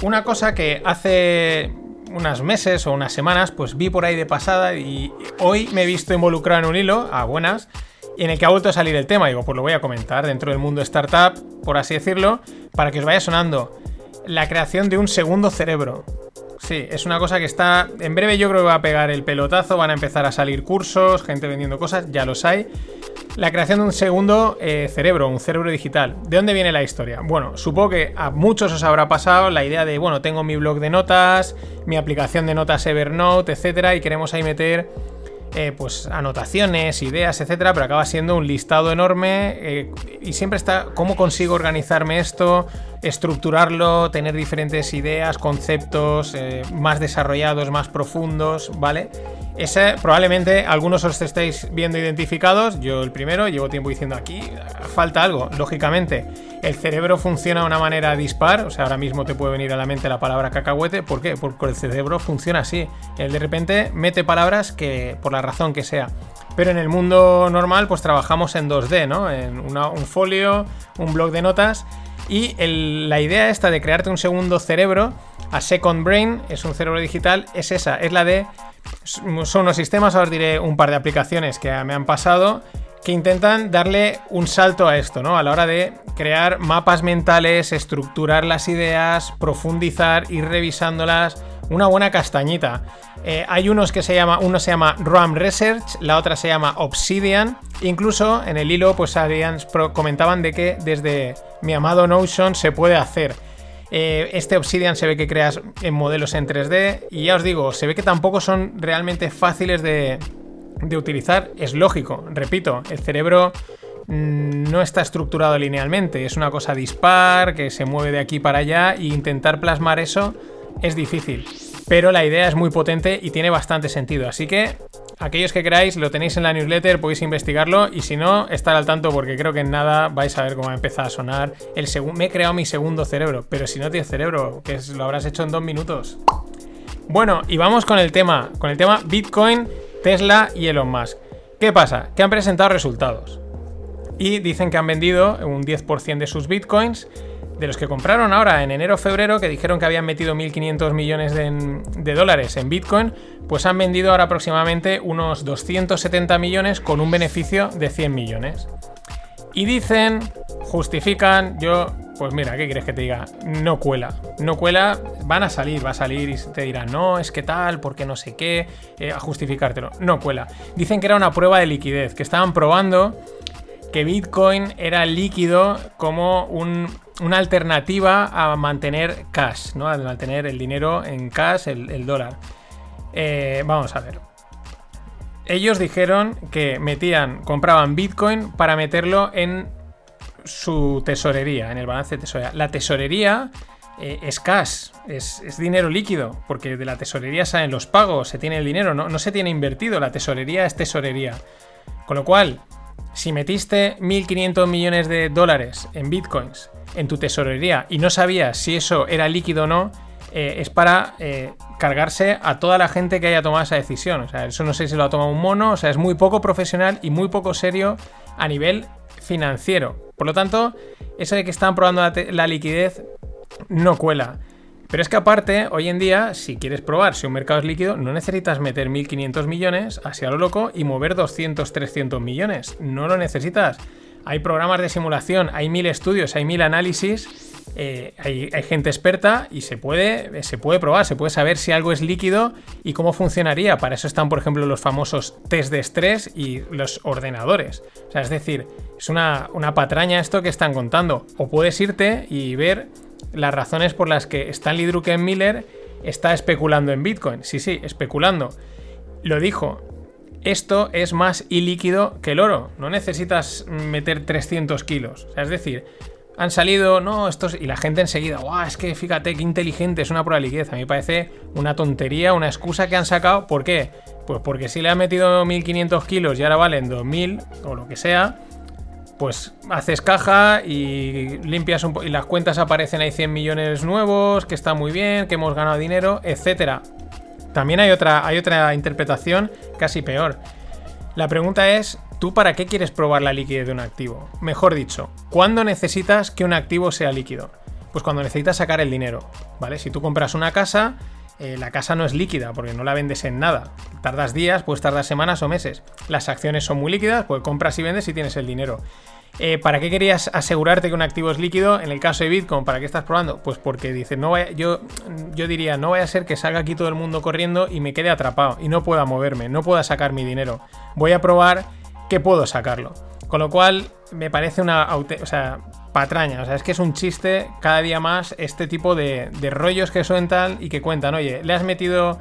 una cosa que hace unos meses o unas semanas, pues vi por ahí de pasada y hoy me he visto involucrado en un hilo, a buenas, en el que ha vuelto a salir el tema. Digo, pues lo voy a comentar dentro del mundo startup, por así decirlo, para que os vaya sonando. La creación de un segundo cerebro. Sí, es una cosa que está. En breve yo creo que va a pegar el pelotazo, van a empezar a salir cursos, gente vendiendo cosas, ya los hay. La creación de un segundo eh, cerebro, un cerebro digital. ¿De dónde viene la historia? Bueno, supongo que a muchos os habrá pasado la idea de, bueno, tengo mi blog de notas, mi aplicación de notas Evernote, etcétera, y queremos ahí meter eh, pues anotaciones, ideas, etcétera, pero acaba siendo un listado enorme eh, y siempre está cómo consigo organizarme esto, estructurarlo, tener diferentes ideas, conceptos eh, más desarrollados, más profundos, ¿vale? Ese probablemente algunos os estáis viendo identificados, yo el primero, llevo tiempo diciendo aquí, falta algo, lógicamente. El cerebro funciona de una manera dispar, o sea, ahora mismo te puede venir a la mente la palabra cacahuete, ¿por qué? Porque el cerebro funciona así. Él de repente mete palabras que, por la razón que sea. Pero en el mundo normal, pues trabajamos en 2D, ¿no? En un folio, un blog de notas. Y la idea esta de crearte un segundo cerebro, a Second Brain, es un cerebro digital, es esa, es la de son unos sistemas, ahora os diré un par de aplicaciones que me han pasado que intentan darle un salto a esto, ¿no? A la hora de crear mapas mentales, estructurar las ideas, profundizar, ir revisándolas, una buena castañita. Eh, hay unos que se llama, uno se llama RAM Research, la otra se llama Obsidian. Incluso en el hilo, pues comentaban de que desde mi amado Notion se puede hacer. Eh, este Obsidian se ve que creas en modelos en 3D y ya os digo, se ve que tampoco son realmente fáciles de, de utilizar. Es lógico, repito, el cerebro mm, no está estructurado linealmente, es una cosa dispar que se mueve de aquí para allá e intentar plasmar eso es difícil. Pero la idea es muy potente y tiene bastante sentido. Así que aquellos que queráis, lo tenéis en la newsletter, podéis investigarlo y si no, estar al tanto porque creo que en nada vais a ver cómo empieza a sonar el. Me he creado mi segundo cerebro, pero si no tienes cerebro, que lo habrás hecho en dos minutos. Bueno, y vamos con el tema, con el tema Bitcoin, Tesla y Elon Musk. ¿Qué pasa? Que han presentado resultados. Y dicen que han vendido un 10% de sus bitcoins de los que compraron ahora en enero-febrero, que dijeron que habían metido 1.500 millones de, dólares en Bitcoin, pues han vendido ahora aproximadamente unos 270 millones con un beneficio de 100 millones. Y dicen, justifican, yo, pues mira, ¿qué quieres que te diga? No cuela, no cuela, van a salir, va a salir y te dirán, no, es que tal, porque no sé qué, eh, a justificártelo. No cuela. Dicen que era una prueba de liquidez, que estaban probando que Bitcoin era líquido como una alternativa a mantener cash, ¿no? A mantener el dinero en cash, el, dólar. Eh, vamos a ver. Ellos dijeron que metían, compraban Bitcoin para meterlo en su tesorería, en el balance de tesorería. La tesorería eh, es cash, es, dinero líquido, porque de la tesorería salen los pagos, se tiene el dinero, no, no se tiene invertido, la tesorería es tesorería. Con lo cual, si metiste 1.500 millones de dólares en bitcoins en tu tesorería y no sabías si eso era líquido o no, eh, es para eh, cargarse a toda la gente que haya tomado esa decisión. O sea, eso no sé si lo ha tomado un mono, o sea, es muy poco profesional y muy poco serio a nivel financiero. Por lo tanto, eso de que están probando la liquidez no cuela. Pero es que aparte, hoy en día, si quieres probar si un mercado es líquido, no necesitas meter 1.500 millones hacia lo loco y mover 200, 300 millones. No lo necesitas. Hay programas de simulación, hay mil estudios, hay mil análisis, eh, hay, gente experta y se puede, se puede probar, se puede saber si algo es líquido y cómo funcionaría. Para eso están, por ejemplo, los famosos test de estrés y los ordenadores. O sea, es decir, es una, una patraña esto que están contando. O puedes irte y ver las razones por las que Stanley Druckenmiller está especulando en Bitcoin. Sí, sí, especulando. Lo dijo. Esto es más ilíquido que el oro. No necesitas meter 300 kilos. es decir, han salido, no, estos. Y la gente enseguida, guau, es que fíjate qué inteligente, es una prueba de liquidez. A mí me parece una tontería, una excusa que han sacado. ¿Por qué? Pues porque si le han metido 1500 kilos y ahora valen 2000 o lo que sea, pues haces caja y limpias un y las cuentas aparecen ahí 100 millones nuevos, que está muy bien, que hemos ganado dinero, etcétera. También hay otra, hay otra interpretación casi peor. La pregunta es, ¿tú para qué quieres probar la liquidez de un activo? Mejor dicho, ¿cuándo necesitas que un activo sea líquido? Pues cuando necesitas sacar el dinero, ¿vale? Si tú compras una casa, eh, la casa no es líquida porque no la vendes en nada. Tardas días, puedes tardar semanas o meses. Las acciones son muy líquidas, pues compras y vendes y tienes el dinero. Eh, ¿Para qué querías asegurarte que un activo es líquido? En el caso de Bitcoin, ¿para qué estás probando? Pues porque dices, no yo, yo diría, no vaya a ser que salga aquí todo el mundo corriendo y me quede atrapado y no pueda moverme, no pueda sacar mi dinero. Voy a probar que puedo sacarlo. Con lo cual, me parece una patraña. O sea, es que es un chiste cada día más este tipo de, de rollos que sueltan y que cuentan, oye, le has metido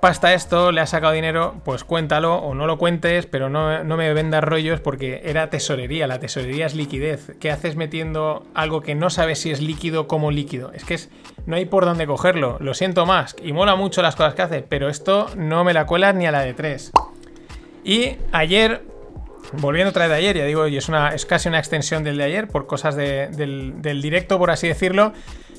pasta esto, le has sacado dinero, pues cuéntalo o no lo cuentes, pero no, me vendas rollos porque era tesorería, la tesorería es liquidez. ¿Qué haces metiendo algo que no sabes si es líquido como líquido? Es que es, no hay por dónde cogerlo, lo siento más, y mola mucho las cosas que hace, pero esto no me la cuelas ni a la de tres. Y ayer, volviendo otra vez de ayer, ya digo, y es, una, es casi una extensión del de ayer, por cosas del, directo, por así decirlo,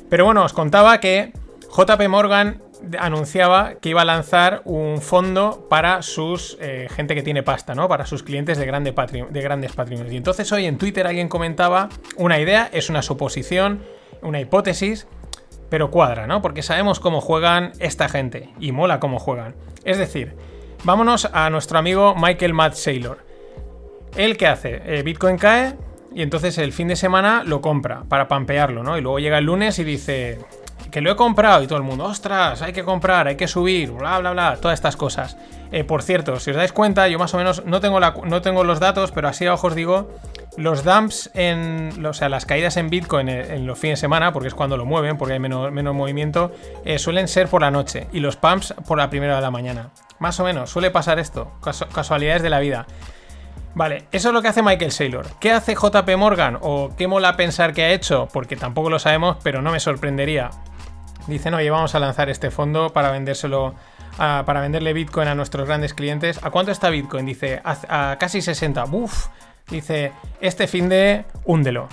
pero bueno, os contaba que JP Morgan anunciaba que iba a lanzar un fondo para sus eh, gente que tiene pasta, ¿no? Para sus clientes de, grande de grandes patrimonios. Y entonces hoy en Twitter alguien comentaba una idea, es una suposición, una hipótesis, pero cuadra, ¿no? Porque sabemos cómo juegan esta gente y mola cómo juegan. Es decir, vámonos a nuestro amigo Michael Matt Saylor. ¿Él qué hace? Eh, Bitcoin cae y entonces el fin de semana lo compra para pampearlo, ¿no? Y luego llega el lunes y dice, que lo he comprado y todo el mundo, ostras, hay que comprar, hay que subir, bla, bla, bla, todas estas cosas. Eh, por cierto, si os dais cuenta, yo más o menos no tengo, la, no tengo los datos, pero así a ojos digo, los dumps en, o sea, las caídas en Bitcoin en, los fines de semana, porque es cuando lo mueven, porque hay menos, menos movimiento, eh, suelen ser por la noche y los pumps por la primera de la mañana. Más o menos, suele pasar esto, casualidades de la vida. Vale, eso es lo que hace Michael Saylor. ¿Qué hace JP Morgan? ¿O qué mola pensar que ha hecho? Porque tampoco lo sabemos, pero no me sorprendería. Dicen, oye, vamos a lanzar este fondo para vendérselo, para venderle Bitcoin a nuestros grandes clientes. ¿A cuánto está Bitcoin? Dice, a, a casi 60. Uf. Dice, este fin de, húndelo.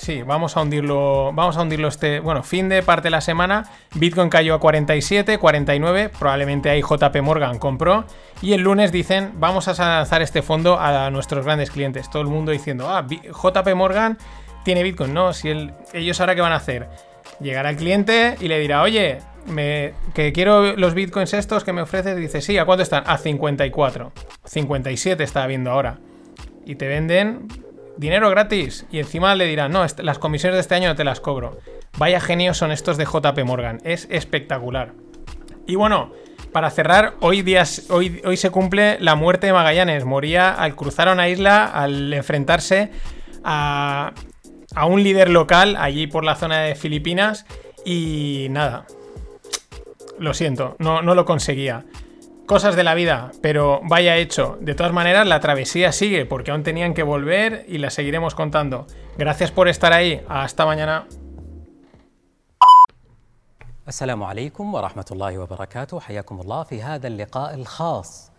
Sí, vamos a hundirlo, vamos a hundirlo este, bueno, fin de parte de la semana, Bitcoin cayó a 47, 49, probablemente ahí JP Morgan compró. Y el lunes dicen, vamos a lanzar este fondo a nuestros grandes clientes, todo el mundo diciendo, ah, JP Morgan tiene Bitcoin, no, si el- ellos ahora qué van a hacer, llegará el cliente y le dirá, oye, me, que quiero los Bitcoins estos que me ofreces, dice, sí, ¿a cuánto están? A 54, 57 está viendo ahora y te venden dinero gratis y encima le dirán, no, las comisiones de este año no te las cobro. Vaya genios son estos de JP Morgan, es espectacular. Y bueno, para cerrar, hoy, días, hoy, hoy se cumple la muerte de Magallanes. Moría al cruzar una isla, al enfrentarse a, a un líder local allí por la zona de Filipinas y nada. Lo siento, no, no lo conseguía. Cosas de la vida, pero vaya hecho. De todas maneras, la travesía sigue porque aún tenían que volver y la seguiremos contando. Gracias por estar ahí. Hasta mañana. السلام عليكم ورحمة الله وبركاته حياكم الله في هذا اللقاء الخاص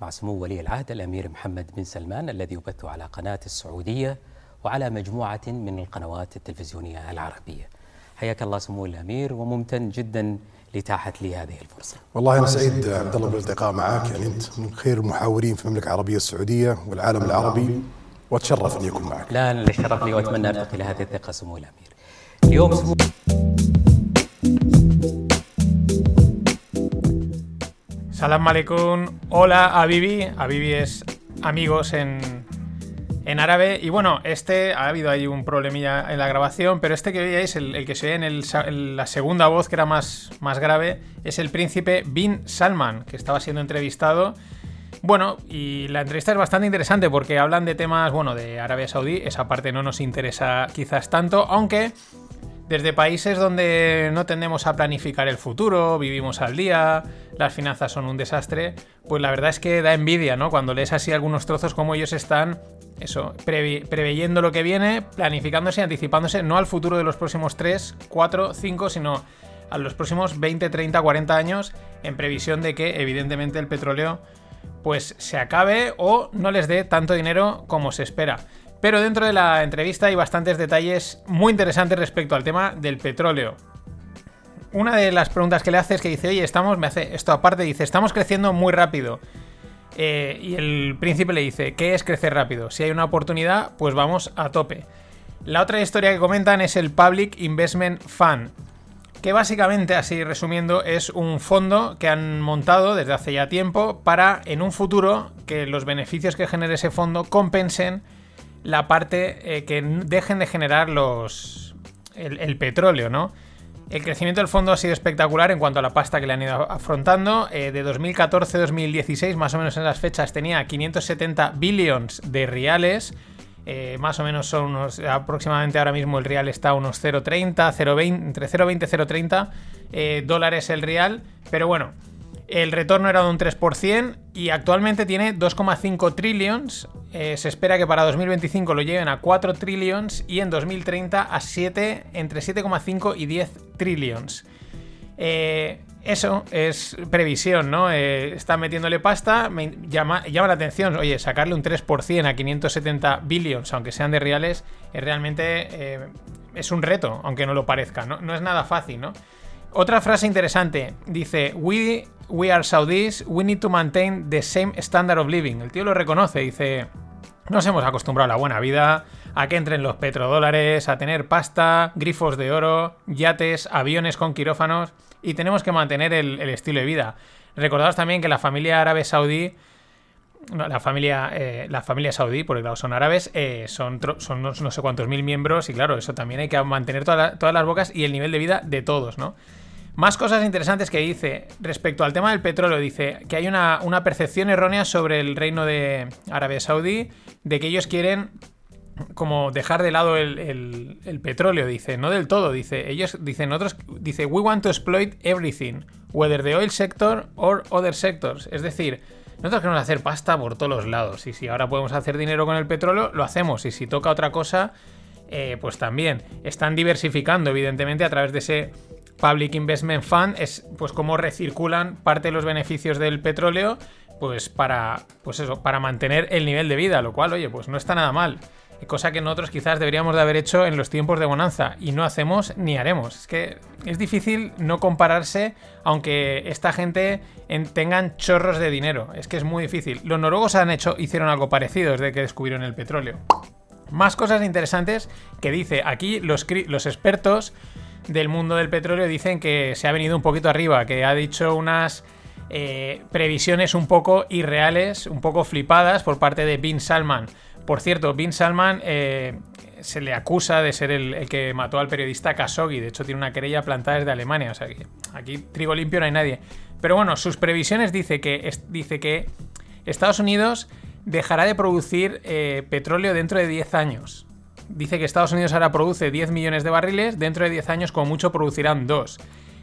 مع سمو ولي العهد الأمير محمد بن سلمان الذي يبث على قناة السعودية وعلى مجموعة من القنوات التلفزيونية العربية حياك الله سمو الأمير وممتن جدا لتاحت لي هذه الفرصة والله أنا سعيد عبد الله بالالتقاء معك يعني أنت من خير المحاورين في المملكة العربية السعودية والعالم العربي وأتشرف اني اكون معك. لا أنا الشرف لي وأتمنى أرتقي لهذه الثقة سمو الأمير اليوم سمو Salam alaikum. Hola a Bibi. A Bibi es amigos en, en árabe. Y bueno, este ha habido ahí un problemilla en la grabación, pero este que veíais, el, que se sa- en la segunda voz, que era más, más grave, es el príncipe Bin Salman, que estaba siendo entrevistado. Bueno, y la entrevista es bastante interesante porque hablan de temas, bueno, de Arabia Saudí. Esa parte no nos interesa quizás tanto, aunque desde países donde no tendemos a planificar el futuro, vivimos al día, las finanzas son un desastre, pues la verdad es que da envidia, ¿no? Cuando lees así algunos trozos como ellos están, eso, preveyendo lo que viene, planificándose anticipándose no al futuro de los próximos 3, 4, 5, sino a los próximos 20, 30, 40 años, en previsión de que evidentemente el petróleo pues se acabe o no les dé tanto dinero como se espera. Pero dentro de la entrevista hay bastantes detalles muy interesantes respecto al tema del petróleo. Una de las preguntas que le hace es que dice, oye, estamos, me hace esto aparte, dice, estamos creciendo muy rápido. Eh, y el príncipe le dice, ¿qué es crecer rápido? Si hay una oportunidad, pues vamos a tope. La otra historia que comentan es el Public Investment Fund, que básicamente, así resumiendo, es un fondo que han montado desde hace ya tiempo para, en un futuro, que los beneficios que genere ese fondo compensen la parte eh, que dejen de generar los el petróleo, ¿no? El crecimiento del fondo ha sido espectacular en cuanto a la pasta que le han ido afrontando. Eh, de 2014-2016, más o menos en las fechas, tenía 570 billions de reales. Eh, más o menos son unos. Aproximadamente ahora mismo el real está a unos 0,30, 0,20, entre 0,20 y 0,30 eh, dólares el real. Pero bueno, el retorno era de un 3% y actualmente tiene 2,5 trillions. Eh, se espera que para 2025 lo lleven a 4 trillions y en 2030 a 7, entre 7,5 y 10 trillions. Eh, eso es previsión, ¿no? Eh, están metiéndole pasta, llama la atención, oye, sacarle un 3% a 570 billions, aunque sean de reales, es realmente eh, es un reto, aunque no lo parezca, ¿no? No es nada fácil, ¿no? Otra frase interesante, dice, we, we are Saudis, we need to maintain the same standard of living. El tío lo reconoce, dice, nos hemos acostumbrado a la buena vida, a que entren los petrodólares, a tener pasta, grifos de oro, yates, aviones con quirófanos y tenemos que mantener el, estilo de vida. Recordaos también que la familia árabe saudí, la familia, eh, la familia saudí, porque claro, son árabes, eh, son, son no, sé cuántos mil miembros y claro, eso también hay que mantener todas las bocas y el nivel de vida de todos, ¿no? Más cosas interesantes que dice respecto al tema del petróleo. Dice que hay una, percepción errónea sobre el reino de Arabia Saudí de que ellos quieren como dejar de lado el petróleo, dice, no del todo, dice, ellos dicen otros, dice, we want to exploit everything, whether the oil sector or other sectors, es decir, nosotros queremos hacer pasta por todos los lados, y si ahora podemos hacer dinero con el petróleo, lo hacemos, y si toca otra cosa, eh, pues también, están diversificando, evidentemente, a través de ese Public Investment Fund es pues cómo recirculan parte de los beneficios del petróleo pues para pues eso, para mantener el nivel de vida, lo cual, oye, pues no está nada mal. Cosa que nosotros quizás deberíamos de haber hecho en los tiempos de bonanza y no hacemos ni haremos. Es que es difícil no compararse aunque esta gente en- tengan chorros de dinero. Es que es muy difícil. Los noruegos han hecho, hicieron algo parecido desde que descubrieron el petróleo. Más cosas interesantes que dice aquí los, expertos del mundo del petróleo dicen que se ha venido un poquito arriba, que ha dicho unas eh, previsiones un poco irreales, un poco flipadas por parte de Bin Salman. Por cierto, Bin Salman eh, se le acusa de ser el, que mató al periodista Khashoggi. De hecho, tiene una querella plantada desde Alemania. O sea que aquí trigo limpio no hay nadie. Pero bueno, sus previsiones dice que, dice que Estados Unidos dejará de producir eh, petróleo dentro de 10 años. Dice que Estados Unidos ahora produce 10 millones de barriles, dentro de 10 años como mucho producirán 2.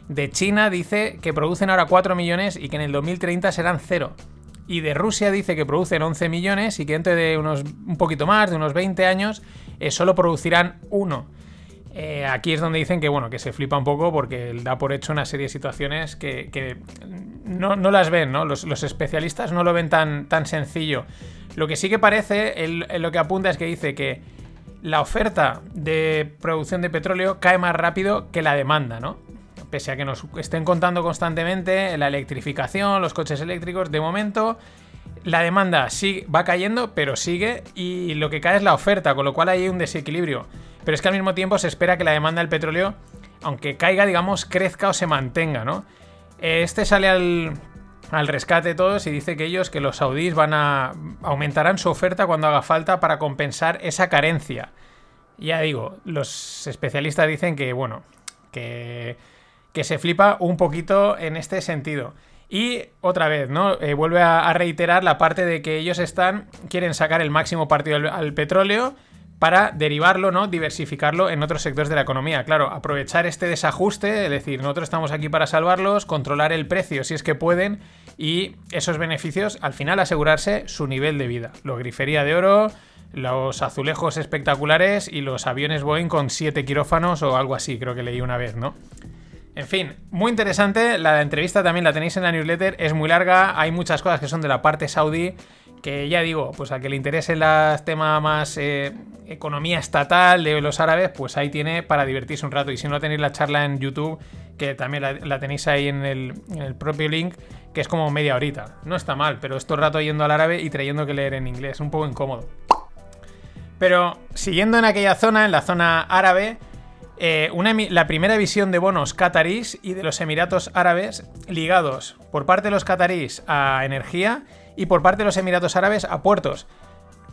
De China dice que producen ahora 4 millones y que en el 2030 serán 0. Y de Rusia dice que producen 11 millones y que dentro de unos un poquito más, de unos 20 años, eh, solo producirán 1. Eh, aquí es donde dicen que bueno, que se flipa un poco porque da por hecho una serie de situaciones que, que no, no las ven, ¿no? Los, los especialistas no lo ven tan, tan sencillo. Lo que sí que parece, él lo que apunta es que dice que la oferta de producción de petróleo cae más rápido que la demanda, ¿no? Pese a que nos estén contando constantemente la electrificación, los coches eléctricos, de momento la demanda sí va cayendo, pero sigue y lo que cae es la oferta, con lo cual hay un desequilibrio. Pero es que al mismo tiempo se espera que la demanda del petróleo, aunque caiga, digamos, crezca o se mantenga, ¿no? Este sale al, al rescate todos y dice que ellos, que los saudíes van a aumentarán su oferta cuando haga falta para compensar esa carencia. Ya digo, los especialistas dicen que, bueno, que, que se flipa un poquito en este sentido. Y otra vez, ¿no? Eh, vuelve a, reiterar la parte de que ellos están, quieren sacar el máximo partido al petróleo para derivarlo, ¿no? Diversificarlo en otros sectores de la economía. Claro, aprovechar este desajuste, es decir, nosotros estamos aquí para salvarlos, controlar el precio si es que pueden y esos beneficios al final asegurarse su nivel de vida. Los grifería de oro, los azulejos espectaculares y los aviones Boeing con 7 quirófanos o algo así, creo que leí una vez, ¿no? En fin, muy interesante. La entrevista también la tenéis en la newsletter. Es muy larga. Hay muchas cosas que son de la parte saudí. Que ya digo, pues a que le interese el tema más eh, economía estatal de los árabes, pues ahí tiene para divertirse un rato. Y si no tenéis la charla en YouTube, que también la, tenéis ahí en el, el propio link, que es como media horita. No está mal, pero esto rato yendo al árabe y trayendo que leer en inglés. Un poco incómodo. Pero siguiendo en aquella zona, en la zona árabe, eh, una la primera visión de bonos catarís y de los Emiratos Árabes ligados por parte de los catarís a energía y por parte de los Emiratos Árabes a puertos.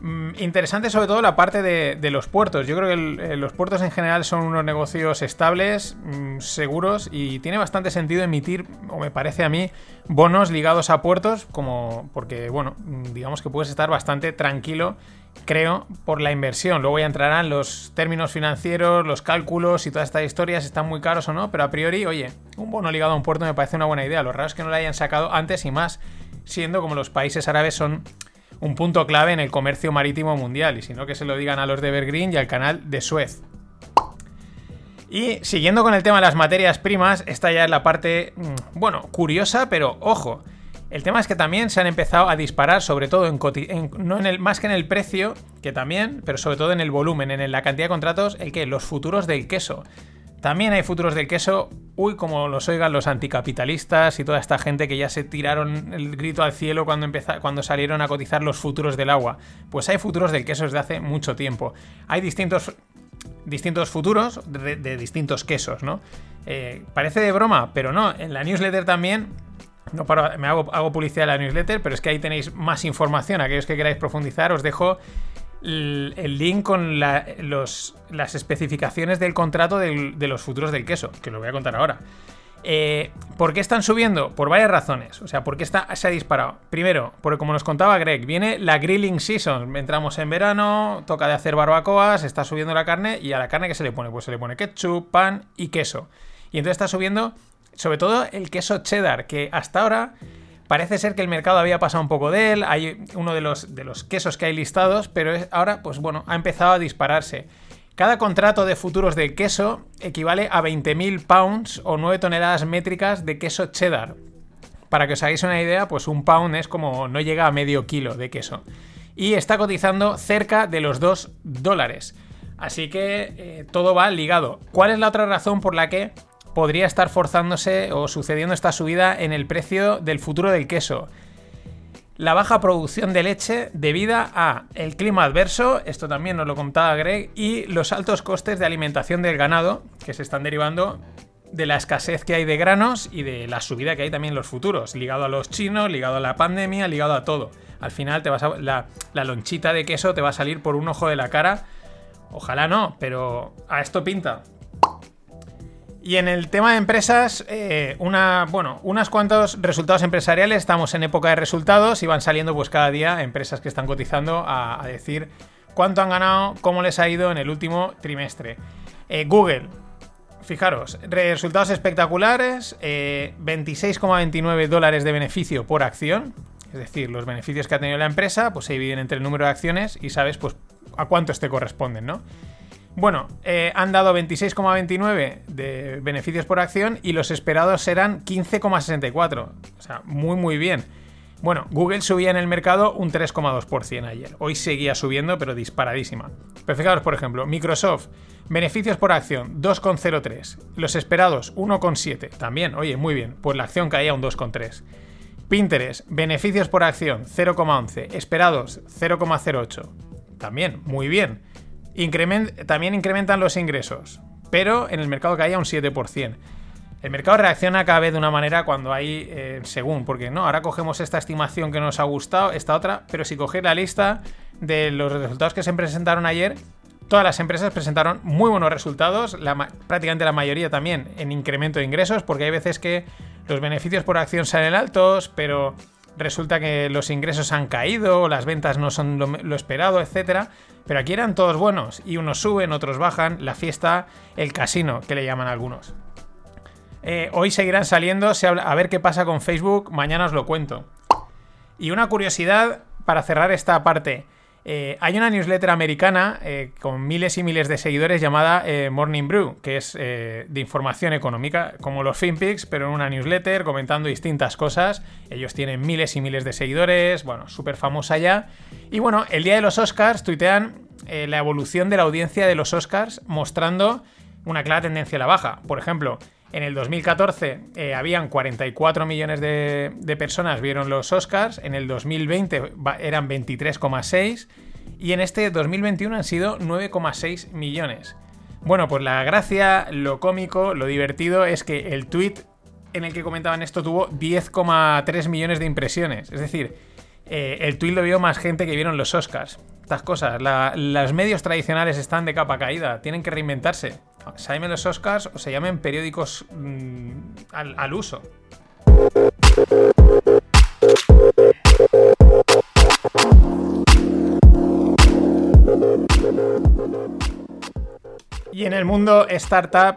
Mm, interesante sobre todo la parte de, los puertos. Yo creo que eh, los puertos en general son unos negocios estables, mm, seguros y tiene bastante sentido emitir, o me parece a mí, bonos ligados a puertos, como porque, bueno, mm, digamos que puedes estar bastante tranquilo, creo, por la inversión. Luego ya entrarán los términos financieros, los cálculos y todas estas historias, están muy caros o no, pero a priori, oye, un bono ligado a un puerto me parece una buena idea. Lo raro es que no lo hayan sacado antes y más, siendo como los países árabes son un punto clave en el comercio marítimo mundial, y si no que se lo digan a los de Evergreen y al canal de Suez. Y siguiendo con el tema de las materias primas, esta ya es la parte, mm, bueno, curiosa, pero ojo. El tema es que también se han empezado a disparar, sobre todo en, en- no en el, más que en el precio, que también, pero sobre todo en el volumen, en la cantidad de contratos, el que los futuros del queso. También hay futuros del queso, uy, como los oigan los anticapitalistas y toda esta gente que ya se tiraron el grito al cielo cuando, cuando salieron a cotizar los futuros del agua. Pues hay futuros del queso desde hace mucho tiempo. Hay distintos, distintos futuros de, distintos quesos, ¿no? Eh, parece de broma, pero no. En la newsletter también no me hago, hago publicidad de la newsletter, pero es que ahí tenéis más información. Aquellos que queráis profundizar, os dejo el, link con los- las especificaciones del contrato de los futuros del queso, que lo voy a contar ahora. Eh, ¿Por qué están subiendo? Por varias razones. O sea, ¿por qué está, se ha disparado? Primero, porque como nos contaba Greg, viene la grilling season. Entramos en verano, toca de hacer barbacoas, está subiendo la carne y a la carne que se le pone, pues se le pone ketchup, pan y queso. Y entonces está subiendo, sobre todo el queso cheddar, que hasta ahora parece ser que el mercado había pasado un poco de él. Hay uno de los, de los quesos que hay listados, pero ahora, pues bueno, ha empezado a dispararse. Cada contrato de futuros de queso equivale a 20.000 pounds o 9 toneladas métricas de queso cheddar. Para que os hagáis una idea, pues un pound es como no llega a medio kilo de queso. Y está cotizando cerca de los 2 dólares. Así que eh, todo va ligado. ¿Cuál es la otra razón por la que podría estar forzándose o sucediendo esta subida en el precio del futuro del queso? La baja producción de leche debida a el clima adverso, esto también nos lo contaba Greg, y los altos costes de alimentación del ganado que se están derivando de la escasez que hay de granos y de la subida que hay también en los futuros, ligado a los chinos, ligado a la pandemia, ligado a todo. Al final te vas a, la, la lonchita de queso te va a salir por un ojo de la cara. Ojalá no, pero a esto pinta. Y en el tema de empresas, eh, una, bueno, unos cuantos resultados empresariales. Estamos en época de resultados y van saliendo pues cada día empresas que están cotizando a, a decir cuánto han ganado, cómo les ha ido en el último trimestre. Eh, Google, fijaros, resultados espectaculares, eh, 26,29 dólares de beneficio por acción. Es decir, los beneficios que ha tenido la empresa pues se dividen entre el número de acciones y sabes pues a cuántos te corresponden, ¿no? Bueno, eh, han dado 26,29 de beneficios por acción y los esperados serán 15,64. O sea, muy muy bien. Bueno, Google subía en el mercado un 3,2% ayer. Hoy seguía subiendo, pero disparadísima. Pero fijaros, por ejemplo, Microsoft, beneficios por acción 2,03. Los esperados 1,7. También, oye, muy bien. Pues la acción caía un 2,3. Pinterest, beneficios por acción 0,11. Esperados 0,08. También, muy bien. También incrementan los ingresos, pero en el mercado caía un 7%. El mercado reacciona cada vez de una manera cuando hay eh, según, porque no, ahora cogemos esta estimación que nos ha gustado, esta otra, pero si cogéis la lista de los resultados que se presentaron ayer, todas las empresas presentaron muy buenos resultados, la, prácticamente la mayoría también en incremento de ingresos, porque hay veces que los beneficios por acción salen altos, pero resulta que los ingresos han caído, las ventas no son lo, esperado, etcétera. Pero aquí eran todos buenos, y unos suben, otros bajan, la fiesta, el casino, que le llaman algunos. Eh, hoy seguirán saliendo, se a ver qué pasa con Facebook, mañana os lo cuento. Y una curiosidad para cerrar esta parte. Eh, hay una newsletter americana eh, con miles y miles de seguidores llamada eh, Morning Brew, que es de información económica, como los FinPix, pero en una newsletter comentando distintas cosas. Ellos tienen miles y miles de seguidores, bueno, súper famosa ya. Y bueno, el día de los Oscars tuitean la evolución de la audiencia de los Oscars mostrando una clara tendencia a la baja. Por ejemplo, en el 2014 eh, habían 44 millones de, personas vieron los Oscars, en el 2020 eran 23,6 y en este 2021 han sido 9,6 millones. Bueno, pues la gracia, lo cómico, lo divertido es que el tweet en el que comentaban esto tuvo 10,3 millones de impresiones. Es decir, eh, el tweet lo vio más gente que vieron los Oscars. Estas cosas, la, los medios tradicionales están de capa caída, tienen que reinventarse. Se llamen los Oscars o se llamen periódicos mmm, al, uso. Y en el mundo startup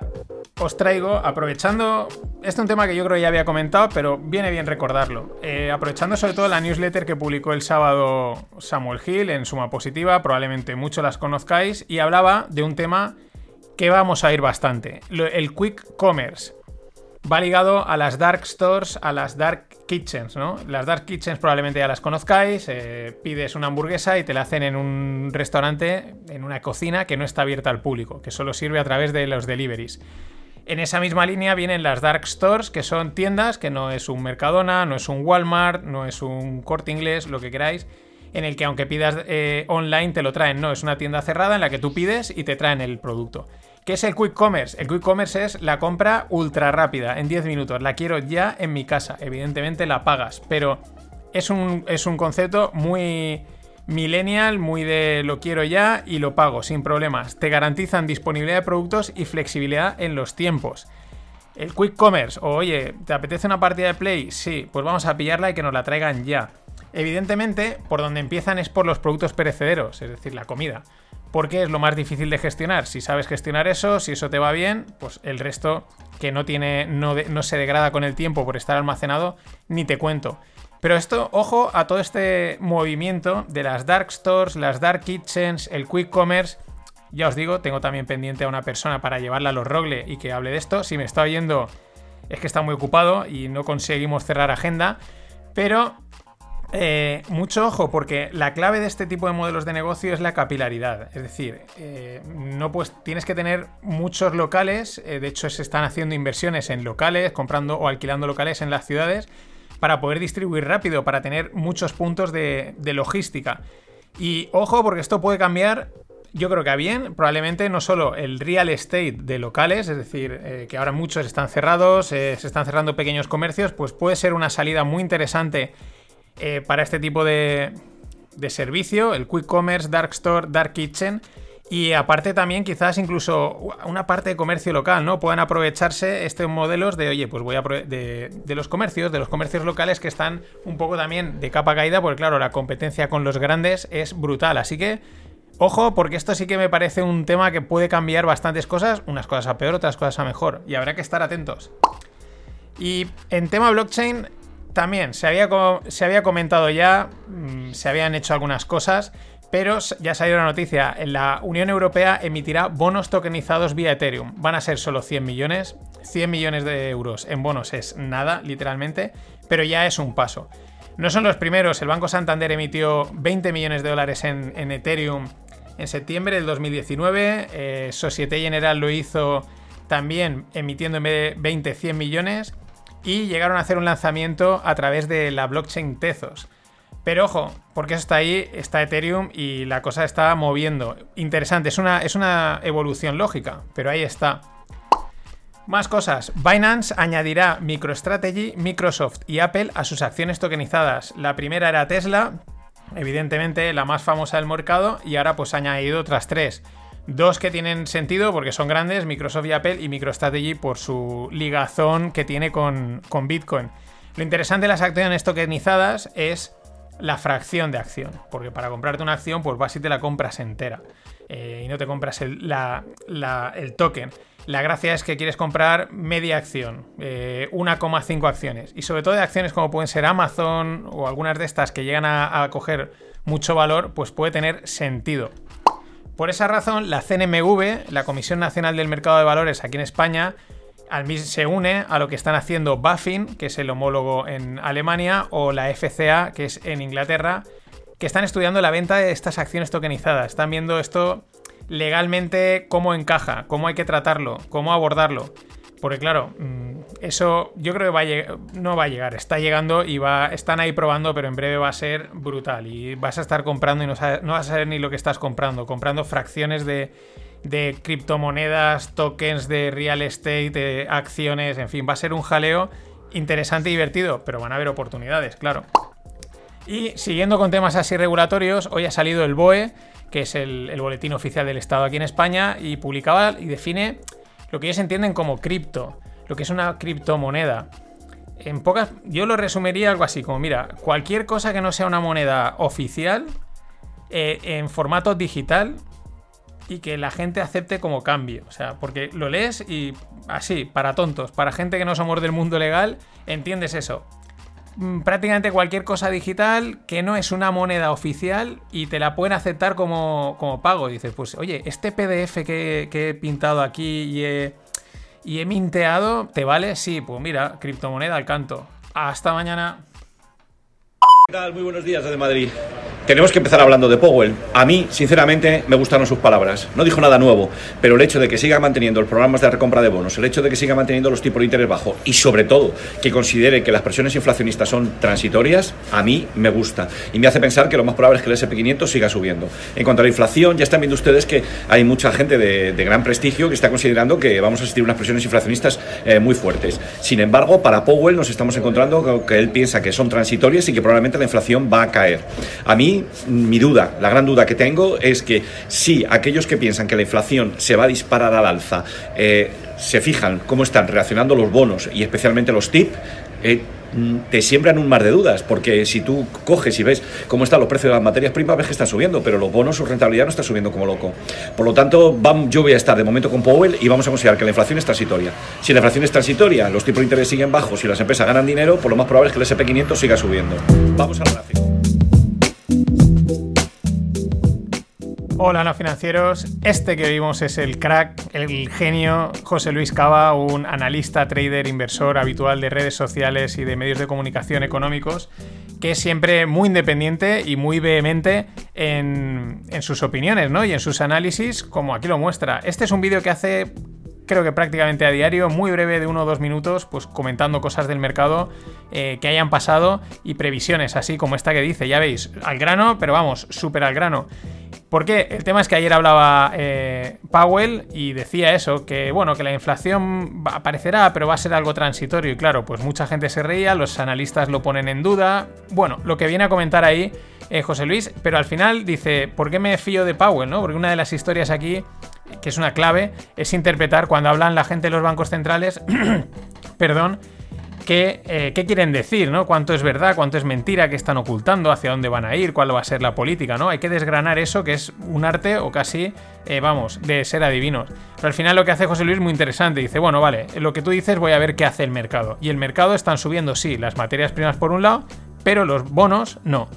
os traigo, aprovechando, este es un tema que yo creo que ya había comentado, pero viene bien recordarlo. Eh, aprovechando sobre todo la newsletter que publicó el sábado Samuel Hill en Suma Positiva, probablemente muchos las conozcáis, y hablaba de un tema que vamos a ir bastante, el Quick Commerce. Va ligado a las dark stores, a las dark kitchens, ¿no? Las dark kitchens probablemente ya las conozcáis, eh, pides una hamburguesa y te la hacen en un restaurante, en una cocina que no está abierta al público, que solo sirve a través de los deliveries. En esa misma línea vienen las dark stores, que son tiendas, que no es un Mercadona, no es un Walmart, no es un corte inglés, lo que queráis, en el que aunque pidas eh, online te lo traen. No, es una tienda cerrada en la que tú pides y te traen el producto. ¿Qué es el Quick Commerce? El Quick Commerce es la compra ultra rápida, en 10 minutos. La quiero ya en mi casa. Evidentemente la pagas, pero es un, es un concepto muy millennial, muy de lo quiero ya y lo pago sin problemas. Te garantizan disponibilidad de productos y flexibilidad en los tiempos. El Quick Commerce, oye, ¿te apetece una partida de Play? Sí, pues vamos a pillarla y que nos la traigan ya. Evidentemente, por donde empiezan es por los productos perecederos, es decir, la comida porque es lo más difícil de gestionar. Si sabes gestionar eso, si eso te va bien, pues el resto que no tiene, no, se degrada con el tiempo por estar almacenado, ni te cuento. Pero esto, ojo a todo este movimiento de las dark stores, las dark kitchens, el quick commerce. Ya os digo, tengo también pendiente a una persona para llevarla a los Rogle y que hable de esto. Si me está oyendo, es que está muy ocupado y no conseguimos cerrar agenda. Pero eh, mucho ojo, porque la clave de este tipo de modelos de negocio es la capilaridad. Es decir, eh, no pues, tienes que tener muchos locales. eh, de hecho, se están haciendo inversiones en locales, comprando o alquilando locales en las ciudades para poder distribuir rápido, para tener muchos puntos de, logística. Y ojo, porque esto puede cambiar. Yo creo que a bien, probablemente no solo el real estate de locales, es decir, que ahora muchos están cerrados, se están cerrando pequeños comercios, pues puede ser una salida muy interesante eh, para este tipo de, de servicio, el Quick Commerce, Dark Store, Dark Kitchen. Y aparte también quizás incluso una parte de comercio local, ¿no? Puedan aprovecharse estos modelos de, oye, pues voy a de, de los comercios, de los comercios locales que están un poco también de capa caída, porque claro, la competencia con los grandes es brutal. Así que, ojo, porque esto sí que me parece un tema que puede cambiar bastantes cosas, unas cosas a peor, otras cosas a mejor. Y habrá que estar atentos. Y en tema blockchain, también se había, se había comentado ya, mm, se habían hecho algunas cosas, pero ya salió la noticia. La Unión Europea emitirá bonos tokenizados vía Ethereum. Van a ser solo 100 millones. 100 millones de euros en bonos es nada, literalmente, pero ya es un paso. No son los primeros. El Banco Santander emitió 20 millones de dólares en, Ethereum en septiembre del 2019. Eh, Societe General lo hizo también emitiendo en vez de 20, 100 millones. Y llegaron a hacer un lanzamiento a través de la blockchain Tezos. Pero ojo, porque eso está ahí, está Ethereum y la cosa está moviendo. Interesante, es una, es una evolución lógica, pero ahí está. Más cosas. Binance añadirá MicroStrategy, Microsoft y Apple a sus acciones tokenizadas. La primera era Tesla, evidentemente la más famosa del mercado, y ahora pues ha añadido otras tres. Dos que tienen sentido porque son grandes, Microsoft y Apple, y MicroStrategy por su ligazón que tiene con, con Bitcoin. Lo interesante de las acciones tokenizadas es la fracción de acción, porque para comprarte una acción pues vas y te la compras entera eh, y no te compras el, la- el token. La gracia es que quieres comprar media acción, eh, 1,5 acciones. Y sobre todo de acciones como pueden ser Amazon o algunas de estas que llegan a, a coger mucho valor, pues puede tener sentido. Por esa razón, la CNMV, la Comisión Nacional del Mercado de Valores aquí en España, se une a lo que están haciendo Buffin, que es el homólogo en Alemania, o la FCA, que es en Inglaterra, que están estudiando la venta de estas acciones tokenizadas. Están viendo esto legalmente cómo encaja, cómo hay que tratarlo, cómo abordarlo. Porque claro, mm, eso yo creo que va a no va a llegar, está llegando y va, están ahí probando, pero en breve va a ser brutal. Y vas a estar comprando y no, vas a saber ni lo que estás comprando, comprando fracciones de, de criptomonedas, tokens de real estate, de acciones, en fin, va a ser un jaleo interesante y divertido, pero van a haber oportunidades, claro. Y siguiendo con temas así regulatorios, hoy ha salido el BOE, que es el, el boletín oficial del Estado aquí en España, y publicaba y define lo que ellos entienden como cripto, lo que es una criptomoneda. En pocas, yo lo resumiría algo así como, mira, cualquier cosa que no sea una moneda oficial, eh, en formato digital, y que la gente acepte como cambio. O sea, porque lo lees y así, para tontos, para gente que no somos del mundo legal, entiendes eso. Mm, Prácticamente cualquier cosa digital que no es una moneda oficial y te la pueden aceptar como, como pago. Dices, pues oye, este PDF que, he pintado aquí y he, y he minteado, ¿te vale? Sí, pues mira, criptomoneda al canto. Hasta mañana. Muy buenos días desde Madrid. Tenemos que empezar hablando de Powell. A mí, sinceramente, me gustaron sus palabras. No dijo nada nuevo, pero el hecho de que siga manteniendo los programas de recompra de bonos, el hecho de que siga manteniendo los tipos de interés bajos y, sobre todo, que considere que las presiones inflacionistas son transitorias, a mí me gusta. Y me hace pensar que lo más probable es que el SP500 siga subiendo. En cuanto a la inflación, ya están viendo ustedes que hay mucha gente de, gran prestigio que está considerando que vamos a asistir a unas presiones inflacionistas eh, muy fuertes. Sin embargo, para Powell nos estamos encontrando con que él piensa que son transitorias y que probablemente la inflación va a caer. A mí, mi duda, la gran duda que tengo es que si aquellos que piensan que la inflación se va a disparar al alza eh, se fijan cómo están reaccionando los bonos y especialmente los TIP, eh, te siembran un mar de dudas, porque si tú coges y ves cómo están los precios de las materias primas, ves que están subiendo, pero los bonos, su rentabilidad no está subiendo como loco. Por lo tanto, yo voy a estar de momento con Powell y vamos a considerar que la inflación es transitoria. Si la inflación es transitoria, los tipos de interés siguen bajos y las empresas ganan dinero, pues lo más probable es que el SP500 siga subiendo. Vamos al gráfico. Hola, no financieros. Este que vimos es el crack, el genio José Luis Cava, un analista, trader, inversor habitual de redes sociales y de medios de comunicación económicos, que es siempre muy independiente y muy vehemente en, sus opiniones ¿no? y en sus análisis, como aquí lo muestra. Este es un vídeo que hace creo que prácticamente a diario, muy breve de uno o dos minutos, pues comentando cosas del mercado eh, que hayan pasado y previsiones, así como esta que dice, ya veis, al grano, pero vamos, súper al grano. Porque el tema es que ayer hablaba eh, Powell y decía eso, que bueno, que la inflación aparecerá, pero va a ser algo transitorio. Y claro, pues mucha gente se reía, los analistas lo ponen en duda. Bueno, lo que viene a comentar ahí eh, José Luis, pero al final dice, ¿por qué me fío de Powell? ¿no? Porque una de las historias aquí, que es una clave, es interpretar cuando hablan la gente de los bancos centrales, perdón, eh, qué, quieren decir, ¿no? Cuánto es verdad, cuánto es mentira, qué están ocultando, hacia dónde van a ir, cuál va a ser la política, ¿no? Hay que desgranar eso, que es un arte o casi, eh, vamos, de ser adivinos. Pero al final lo que hace José Luis es muy interesante. Dice, bueno, vale, lo que tú dices voy a ver qué hace el mercado. Y el mercado están subiendo, sí, las materias primas por un lado, pero los bonos no.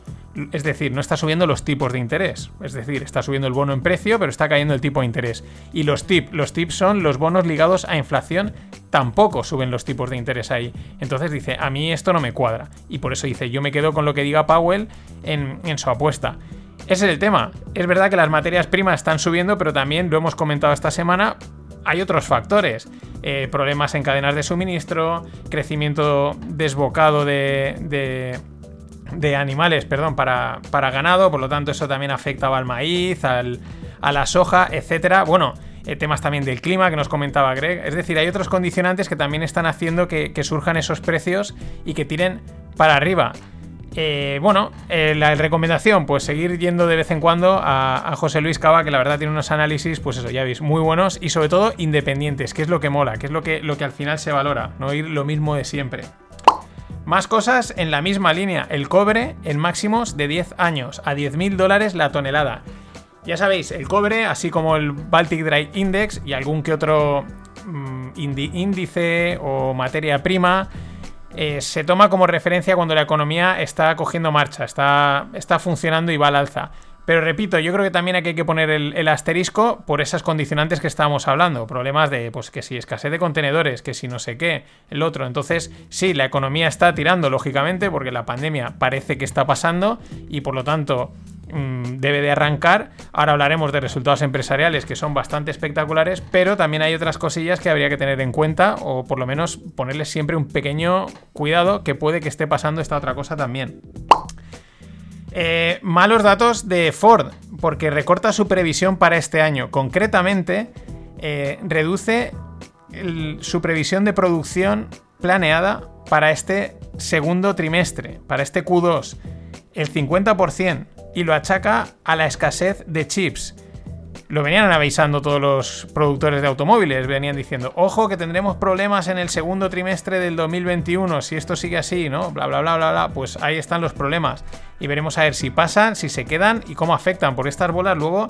Es decir, no está subiendo los tipos de interés. Es decir, está subiendo el bono en precio, pero está cayendo el tipo de interés. Y los TIP, los TIP son los bonos ligados a inflación, tampoco suben los tipos de interés ahí. Entonces dice, a mí esto no me cuadra. Y por eso dice, yo me quedo con lo que diga Powell en, su apuesta. Ese es el tema. Es verdad que las materias primas están subiendo, pero también lo hemos comentado esta semana. Hay otros factores. Eh, problemas en cadenas de suministro, crecimiento desbocado de de animales, perdón, para, para, ganado, por lo tanto eso también afectaba al maíz, al, a la soja, etcétera. Bueno, eh, temas también del clima que nos comentaba Greg. Es decir, hay otros condicionantes que también están haciendo que, surjan esos precios y que tiren para arriba. Eh, bueno, eh, la recomendación, pues seguir yendo de vez en cuando a, José Luis Cava, que la verdad tiene unos análisis, pues eso, ya veis, muy buenos y sobre todo independientes, que es lo que mola, que es lo que, lo que al final se valora, no ir lo mismo de siempre. Más cosas en la misma línea. El cobre en máximos de 10 años, a 10.000 dólares la tonelada. Ya sabéis, el cobre, así como el Baltic Dry Index y algún que otro mm, índice o materia prima, eh, se toma como referencia cuando la economía está cogiendo marcha, está, está funcionando y va al alza. Pero repito, yo creo que también hay que poner el, asterisco por esas condicionantes que estábamos hablando. Problemas de, pues que si escasez de contenedores, que si no sé qué, el otro. Entonces, sí, la economía está tirando, lógicamente, porque la pandemia parece que está pasando y por lo tanto mm, debe de arrancar. Ahora hablaremos de resultados empresariales que son bastante espectaculares, pero también hay otras cosillas que habría que tener en cuenta o por lo menos ponerles siempre un pequeño cuidado que puede que esté pasando esta otra cosa también. Eh, malos datos de Ford, porque recorta su previsión para este año. Concretamente, eh, reduce su previsión de producción planeada para este segundo trimestre, para este Q2, el 50%, y lo achaca a la escasez de chips lo venían avisando todos los productores de automóviles, venían diciendo, ojo que tendremos problemas en el segundo trimestre del 2021, si esto sigue así, ¿no? Bla, bla, bla, bla, bla, pues ahí están los problemas. Y veremos a ver si pasan, si se quedan y cómo afectan, porque estas bolas luego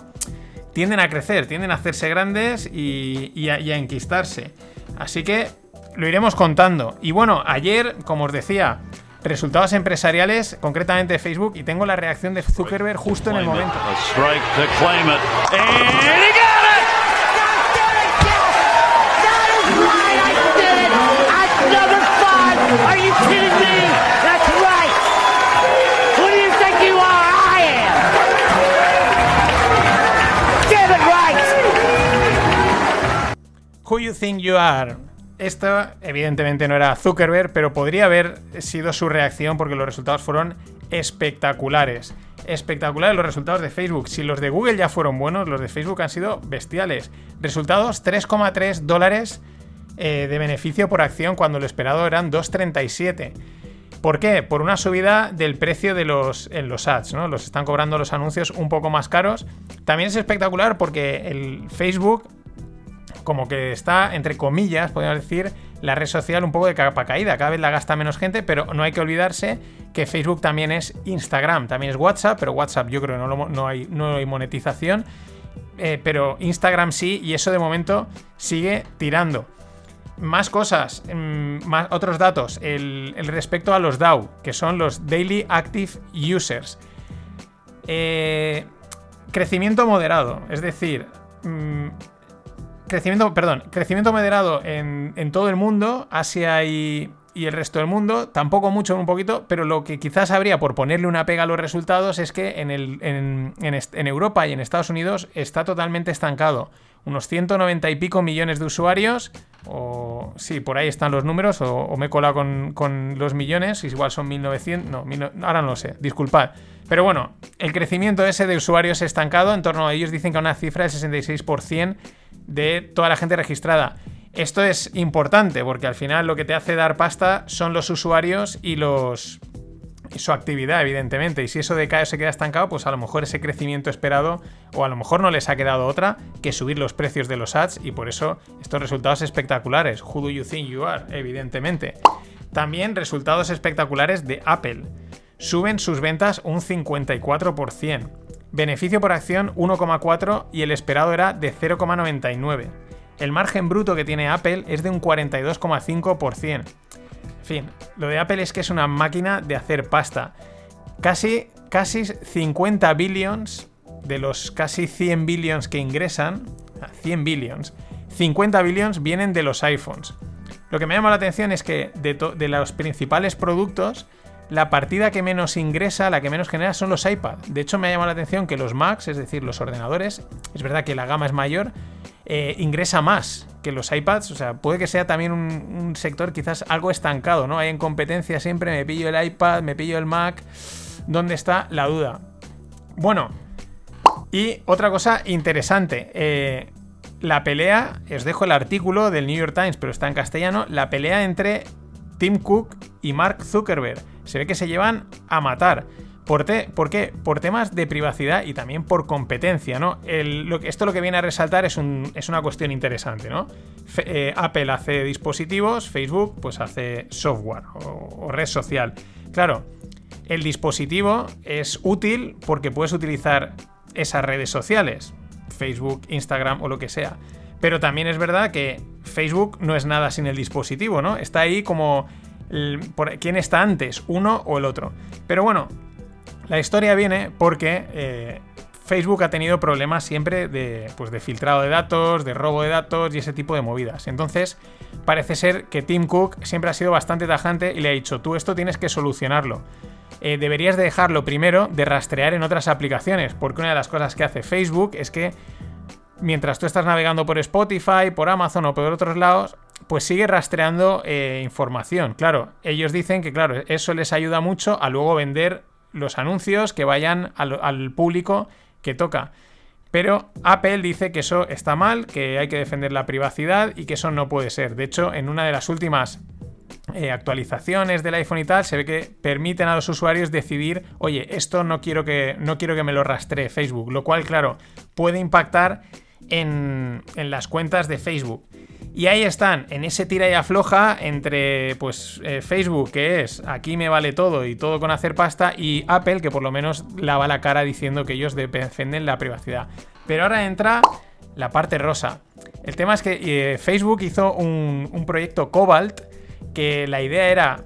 tienden a crecer, tienden a hacerse grandes y, a, y a enquistarse. Así que lo iremos contando. Y bueno, ayer, como os decía, resultados empresariales, concretamente de Facebook, y tengo la reacción de Zuckerberg justo en el momento. Who you think you are? Esto, evidentemente, no era Zuckerberg, pero podría haber sido su reacción porque los resultados fueron espectaculares. Espectaculares los resultados de Facebook. Si los de Google ya fueron buenos, los de Facebook han sido bestiales. Resultados 3,3 dólares eh, de beneficio por acción cuando lo esperado eran 2,37. ¿Por qué? Por una subida del precio de los, en los ads, ¿no? Los están cobrando los anuncios un poco más caros. También es espectacular porque el Facebook como que está, entre comillas, podríamos decir, la red social un poco de capa caída. Cada vez la gasta menos gente, pero no hay que olvidarse que Facebook también es Instagram, también es WhatsApp, pero WhatsApp yo creo que no, hay, no hay monetización. Eh, pero Instagram sí, y eso de momento sigue tirando. Más cosas, mm, más, otros datos. El, el, respecto a los DAO, que son los Daily Active Users. Eh, crecimiento moderado, es decir, mm, crecimiento, perdón, crecimiento moderado en, en todo el mundo, Asia y, y el resto del mundo, tampoco mucho, un poquito, pero lo que quizás habría por ponerle una pega a los resultados es que en, el, en, en en Europa y en Estados Unidos está totalmente estancado. Unos 190 y pico millones de usuarios, o sí, por ahí están los números, o, me he colado con, con los millones, igual son 1900, no, mil no- ahora no lo sé, disculpad. Pero bueno, el crecimiento ese de usuarios estancado, en torno a ellos dicen que a una cifra del 66% de toda la gente registrada. Esto es importante porque al final lo que te hace dar pasta son los usuarios y su actividad, evidentemente. Y si eso decae o se queda estancado, pues a lo mejor ese crecimiento esperado, o a lo mejor no les ha quedado otra que subir los precios de los ads, y por eso estos resultados espectaculares. Who do you think you are? Evidentemente. También resultados espectaculares de Apple. Suben sus ventas un 54%. Beneficio por acción 1,4 y el esperado era de 0,99. El margen bruto que tiene Apple es de un 42,5%. En fin, lo de Apple es que es una máquina de hacer pasta. Casi, casi 50 billions de los casi 100 billions que ingresan, o sea, 100 billions, 50 billions vienen de los iPhones. Lo que me llama la atención es que de, de los principales productos, la partida que menos ingresa, la que menos genera, son los iPad. De hecho, me ha llamado la atención que los Macs, es decir, los ordenadores, es verdad que la gama es mayor, eh, ingresa más que los iPads. O sea, puede que sea también un, sector quizás algo estancado, ¿no? Hay en competencia siempre, me pillo el iPad, me pillo el Mac. ¿Dónde está la duda? Bueno, y otra cosa interesante. eh, la pelea, os dejo el artículo del New York Times, pero está en castellano. La pelea entre Tim Cook y Mark Zuckerberg. Se ve que se llevan a matar. ¿Por, por qué? Por temas de privacidad y también por competencia, ¿no? Esto lo que viene a resaltar es, un- es una cuestión interesante, ¿no? Eh, Apple hace dispositivos, Facebook pues hace software o red social. Claro, el dispositivo es útil porque puedes utilizar esas redes sociales, Facebook, Instagram o lo que sea. Pero también es verdad que Facebook no es nada sin el dispositivo, ¿no? Está ahí como quién está antes, uno o el otro. Pero bueno, la historia viene porque eh, Facebook ha tenido problemas siempre de, pues, de filtrado de datos, de robo de datos y ese tipo de movidas. Entonces, parece ser que Tim Cook siempre ha sido bastante tajante y le ha dicho, tú esto tienes que solucionarlo. Eh, deberías de dejarlo primero de rastrear en otras aplicaciones, porque una de las cosas que hace Facebook es que mientras tú estás navegando por Spotify, por Amazon o por otros lados, pues sigue rastreando eh, información. Claro, ellos dicen que, claro, eso les ayuda mucho a luego vender los anuncios que vayan al, público que toca. Pero Apple dice que eso está mal, que hay que defender la privacidad y que eso no puede ser. De hecho, en una de las últimas eh, actualizaciones del iPhone y tal, se ve que permiten a los usuarios decidir, oye, esto no quiero que, no quiero que me lo rastree Facebook, lo cual, claro, puede impactar en, las cuentas de Facebook. Y ahí están, en ese tira y afloja entre pues eh, Facebook, que es aquí me vale todo y todo con hacer pasta, y Apple, que por lo menos lava la cara diciendo que ellos defienden la privacidad. Pero ahora entra la parte rosa. El tema es que eh, Facebook hizo un proyecto Cobalt que la idea era,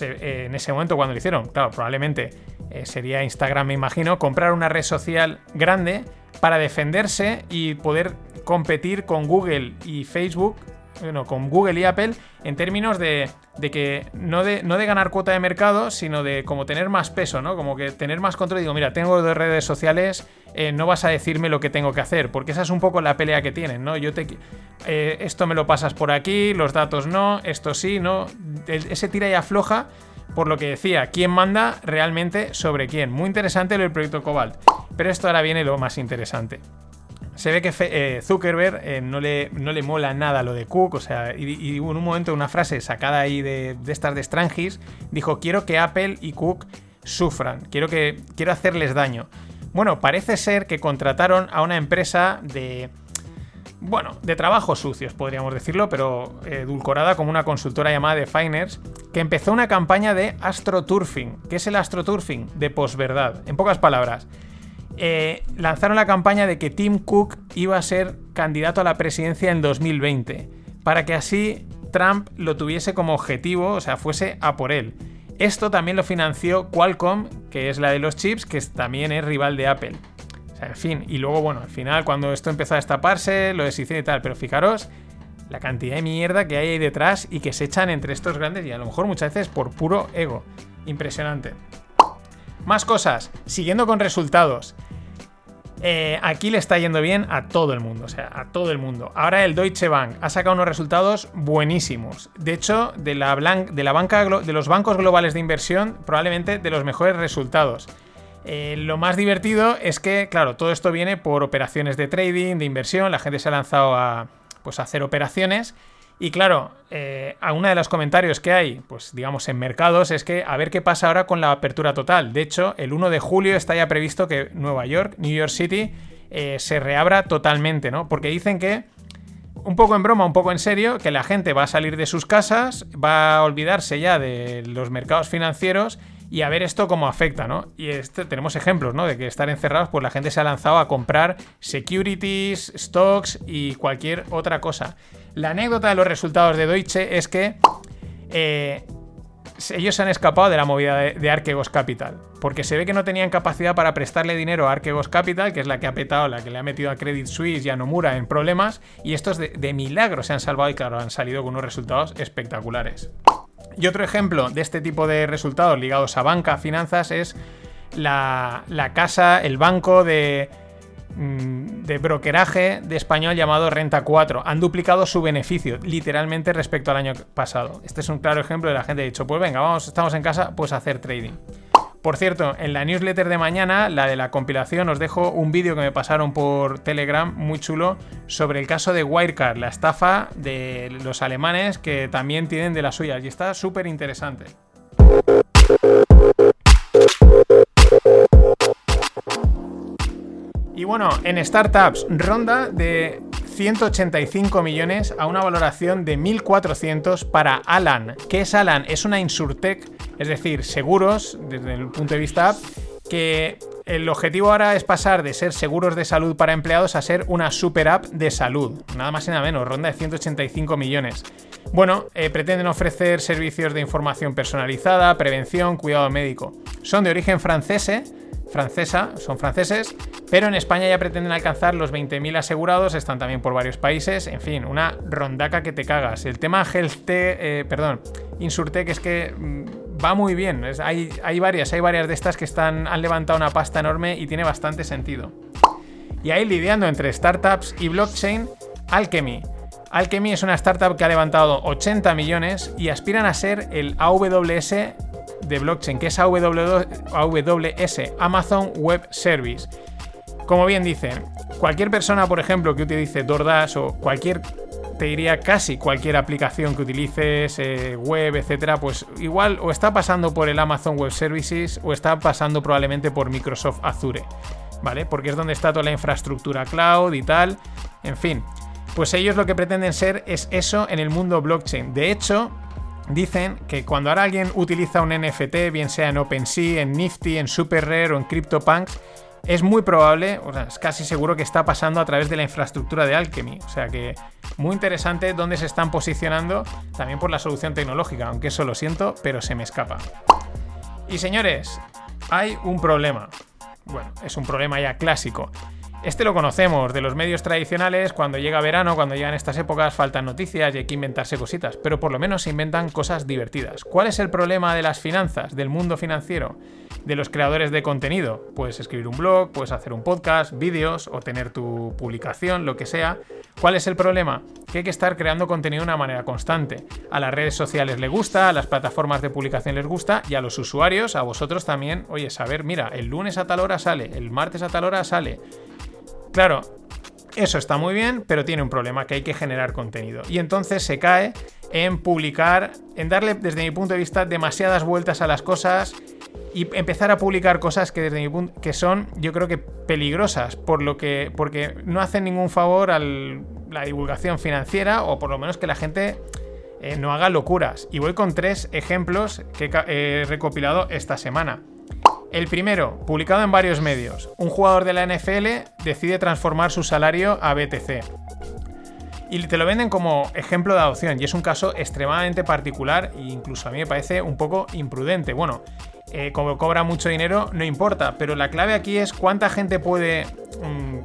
eh, en ese momento cuando lo hicieron, claro, probablemente eh, sería Instagram, me imagino, comprar una red social grande para defenderse y poder competir con Google y Facebook, bueno, con Google y Apple, en términos de, de que no de, no de ganar cuota de mercado, sino de como tener más peso, ¿no? Como que tener más control. Digo, mira, tengo dos redes sociales, eh, no vas a decirme lo que tengo que hacer, porque esa es un poco la pelea que tienen, ¿no? Yo te. eh, esto me lo pasas por aquí, los datos no, esto sí, no. Ese tira y afloja. Por lo que decía, quién manda realmente sobre quién. Muy interesante lo del proyecto Cobalt. Pero esto ahora viene lo más interesante. Se ve que eh, Zuckerberg eh, no, le, no le mola nada lo de Cook, o sea, y, y en un momento una frase sacada ahí de, de estas de Strangis, dijo, quiero que Apple y Cook sufran, quiero, que, quiero hacerles daño. Bueno, parece ser que contrataron a una empresa de, bueno, de trabajos sucios, podríamos decirlo, pero eh, edulcorada como una consultora llamada Definers, que empezó una campaña de astroturfing. ¿Qué es el astroturfing? De posverdad. En pocas palabras, eh, lanzaron la campaña de que Tim Cook iba a ser candidato a la presidencia en 2020, para que así Trump lo tuviese como objetivo, o sea, fuese a por él. Esto también lo financió Qualcomm, que es la de los chips, que también es rival de Apple. O sea, en fin, y luego, bueno, al final, cuando esto empezó a destaparse, lo deshice y tal, pero fijaros la cantidad de mierda que hay ahí detrás y que se echan entre estos grandes y a lo mejor muchas veces por puro ego. Impresionante. Más cosas, siguiendo con resultados. Eh, aquí le está yendo bien a todo el mundo, o sea, a todo el mundo. Ahora el Deutsche Bank ha sacado unos resultados buenísimos. De hecho, de la, banca de los bancos globales de inversión, probablemente de los mejores resultados. Eh, lo más divertido es que, claro, todo esto viene por operaciones de trading, de inversión. La gente se ha lanzado a, pues, a hacer operaciones y claro, eh, a uno de los comentarios que hay, pues digamos en mercados, es que a ver qué pasa ahora con la apertura total. De hecho, el 1 de julio está ya previsto que Nueva York, New York City, eh, se reabra totalmente, ¿no? Porque dicen que, un poco en broma, un poco en serio, que la gente va a salir de sus casas, va a olvidarse ya de los mercados financieros y a ver esto cómo afecta, ¿no? Y este, tenemos ejemplos, ¿no? De que estar encerrados, pues la gente se ha lanzado a comprar securities, stocks y cualquier otra cosa. La anécdota de los resultados de Deutsche es que eh, ellos se han escapado de la movida de, Archegos Capital, porque se ve que no tenían capacidad para prestarle dinero a Archegos Capital, que es la que ha petado, la que le ha metido a Credit Suisse y a Nomura en problemas, y estos de, de milagro se han salvado y claro, han salido con unos resultados espectaculares. Y otro ejemplo de este tipo de resultados ligados a banca, finanzas, es la casa, el banco de de brokeraje de español llamado Renta 4. Han duplicado su beneficio, literalmente, respecto al año pasado. Este es un claro ejemplo de la gente ha dicho, pues venga, vamos, estamos en casa, pues hacer trading. Por cierto, en la newsletter de mañana, la de la compilación, os dejo un vídeo que me pasaron por Telegram muy chulo sobre el caso de Wirecard, la estafa de los alemanes que también tienen de las suyas. Y está súper interesante. Bueno, en startups, ronda de 185 millones a una valoración de 1.400 para Alan. ¿Qué es Alan? Es una insurtech, es decir, seguros desde el punto de vista que el objetivo ahora es pasar de ser seguros de salud para empleados a ser una super app de salud. Nada más y nada menos, ronda de 185 millones. Bueno, eh, pretenden ofrecer servicios de información personalizada, prevención, cuidado médico. Son de origen francés, francesa, son franceses, pero en España ya pretenden alcanzar los 20.000 asegurados, están también por varios países, en fin, una rondaca que te cagas. El tema Health eh, perdón, Insurtech es que mm, va muy bien, hay, hay, varias, hay varias de estas que están, han levantado una pasta enorme y tiene bastante sentido. Y ahí lidiando entre startups y blockchain, Alchemy. Alchemy es una startup que ha levantado 80 millones y aspiran a ser el AWS de blockchain, que es AWS, Amazon Web Service. Como bien dicen, cualquier persona, por ejemplo, que utilice DoorDash o cualquier, te diría casi cualquier aplicación que utilices, eh, web, etcétera, pues igual o está pasando por el Amazon Web Services o está pasando probablemente por Microsoft Azure, ¿vale? Porque es donde está toda la infraestructura cloud y tal. En fin, pues ellos lo que pretenden ser es eso en el mundo blockchain. De hecho, dicen que cuando ahora alguien utiliza un NFT, bien sea en OpenSea, en Nifty, en SuperRare o en CryptoPunks, es muy probable, o sea, es casi seguro que está pasando a través de la infraestructura de Alchemy. O sea que muy interesante dónde se están posicionando también por la solución tecnológica, aunque eso lo siento, pero se me escapa. Y señores, hay un problema. Bueno, es un problema ya clásico. Este lo conocemos de los medios tradicionales, cuando llega verano, cuando llegan estas épocas, faltan noticias y hay que inventarse cositas, pero por lo menos se inventan cosas divertidas. ¿Cuál es el problema de las finanzas, del mundo financiero, de los creadores de contenido? Puedes escribir un blog, puedes hacer un podcast, vídeos o tener tu publicación, lo que sea. ¿Cuál es el problema? Que hay que estar creando contenido de una manera constante. A las redes sociales les gusta, a las plataformas de publicación les gusta y a los usuarios, a vosotros también, oye, saber, mira, el lunes a tal hora sale, el martes a tal hora sale. Claro, eso está muy bien, pero tiene un problema, que hay que generar contenido. Y entonces se cae en publicar, en darle, desde mi punto de vista, demasiadas vueltas a las cosas y empezar a publicar cosas que desde mi punto que son, yo creo que peligrosas, por lo que porque no hacen ningún favor a la divulgación financiera o por lo menos que la gente eh, no haga locuras. Y voy con tres ejemplos que he recopilado esta semana. El primero, publicado en varios medios. Un jugador de la NFL decide transformar su salario a BTC. Y te lo venden como ejemplo de adopción, y es un caso extremadamente particular e incluso a mí me parece un poco imprudente. Bueno, eh, como cobra mucho dinero, no importa. Pero la clave aquí es cuánta gente puede mm,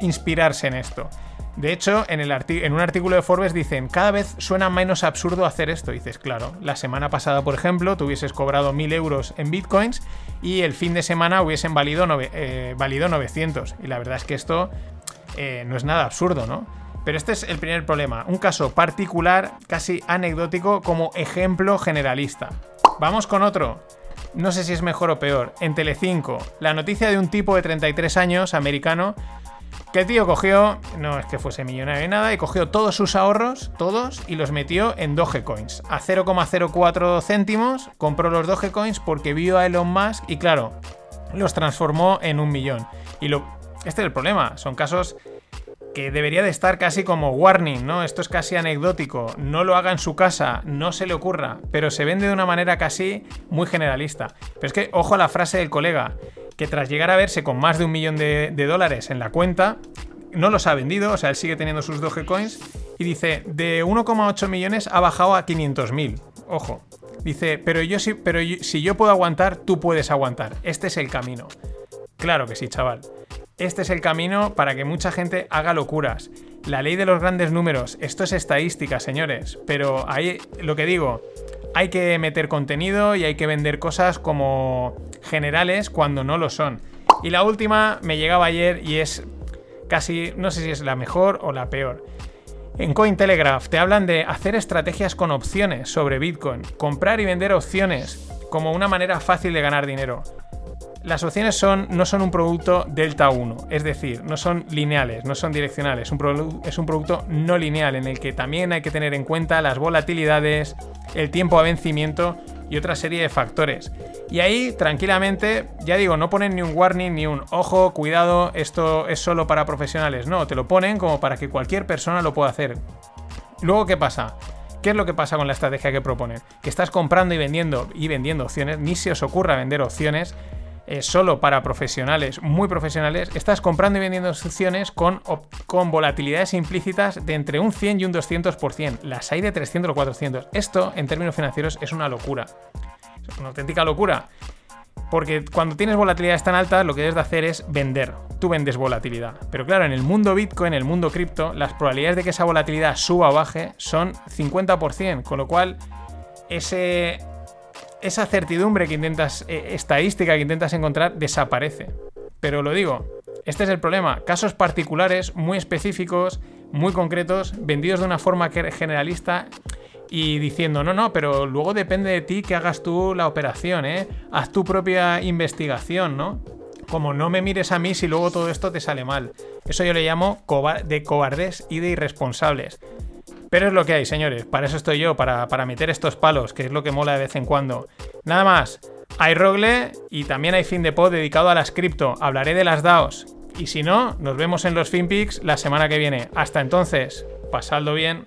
inspirarse en esto. De hecho, en, un artículo de Forbes dicen, cada vez suena menos absurdo hacer esto. dices, claro, la semana pasada, por ejemplo, tú hubieses cobrado 1000 euros en bitcoins y el fin de semana hubiesen valido, eh, 900. Y la verdad es que esto eh, no es nada absurdo, ¿no? Pero este es el primer problema, un caso particular, casi anecdótico, como ejemplo generalista. Vamos con otro. No sé si es mejor o peor. En Telecinco, la noticia de un tipo de 33 años, americano, que tío cogió, no es que fuese millonario ni nada, y cogió todos sus ahorros, todos, y los metió en Dogecoins. A 0,04 céntimos compró los Dogecoins porque vio a Elon Musk y claro, los transformó en un millón. Y lo, este es el problema, son casos que debería de estar casi como warning, ¿no? Esto es casi anecdótico, no lo haga en su casa, no se le ocurra, pero se vende de una manera casi muy generalista. Pero es que, ojo a la frase del colega, que tras llegar a verse con más de un millón de, dólares en la cuenta, no los ha vendido, o sea, él sigue teniendo sus Dogecoins y dice, de 1,8 millones ha bajado a 500.000. Ojo. Dice, pero yo sí, pero si yo puedo aguantar, tú puedes aguantar. Este es el camino. Claro que sí, chaval. Este es el camino para que mucha gente haga locuras. La ley de los grandes números, esto es estadística, señores, pero ahí lo que digo, hay que meter contenido y hay que vender cosas como generales cuando no lo son. Y la última me llegaba ayer y es casi, no sé si es la mejor o la peor. En Cointelegraph te hablan de hacer estrategias con opciones sobre Bitcoin, comprar y vender opciones como una manera fácil de ganar dinero. Las opciones son, no son un producto delta 1, es decir, no son lineales, no son direccionales, es un producto no lineal en el que también hay que tener en cuenta las volatilidades, el tiempo a vencimiento y otra serie de factores. Y ahí, tranquilamente, ya digo, no ponen ni un warning ni un ojo, cuidado, esto es solo para profesionales. No, te lo ponen como para que cualquier persona lo pueda hacer. Luego, ¿qué pasa? ¿Qué es lo que pasa con la estrategia que proponen? Que estás comprando y vendiendo y vendiendo opciones, ni se os ocurra vender opciones eh, solo para profesionales, muy profesionales, estás comprando y vendiendo opciones con, con volatilidades implícitas de entre un 100 y un 200%. Las hay de 300 o 400. Esto, en términos financieros, es una locura. Es una auténtica locura. Porque cuando tienes volatilidades tan altas, lo que debes de hacer es vender. Tú vendes volatilidad. Pero claro, en el mundo Bitcoin, en el mundo cripto, las probabilidades de que esa volatilidad suba o baje son 50%. Con lo cual, ese, esa certidumbre que intentas, eh, estadística que intentas encontrar, desaparece. Pero lo digo, este es el problema. Casos particulares, muy específicos, muy concretos, vendidos de una forma generalista y diciendo, no, no, pero luego depende de ti que hagas tú la operación, ¿eh? Haz tu propia investigación, ¿no? Como no me mires a mí si luego todo esto te sale mal. Eso yo le llamo de cobardes y de irresponsables. Pero es lo que hay, señores. Para eso estoy yo, para, meter estos palos, que es lo que mola de vez en cuando. Nada más. Hay Rogle y también hay fin de pod dedicado a las cripto. Hablaré de las DAOs. Y si no, nos vemos en los FinPix la semana que viene. Hasta entonces, pasadlo bien.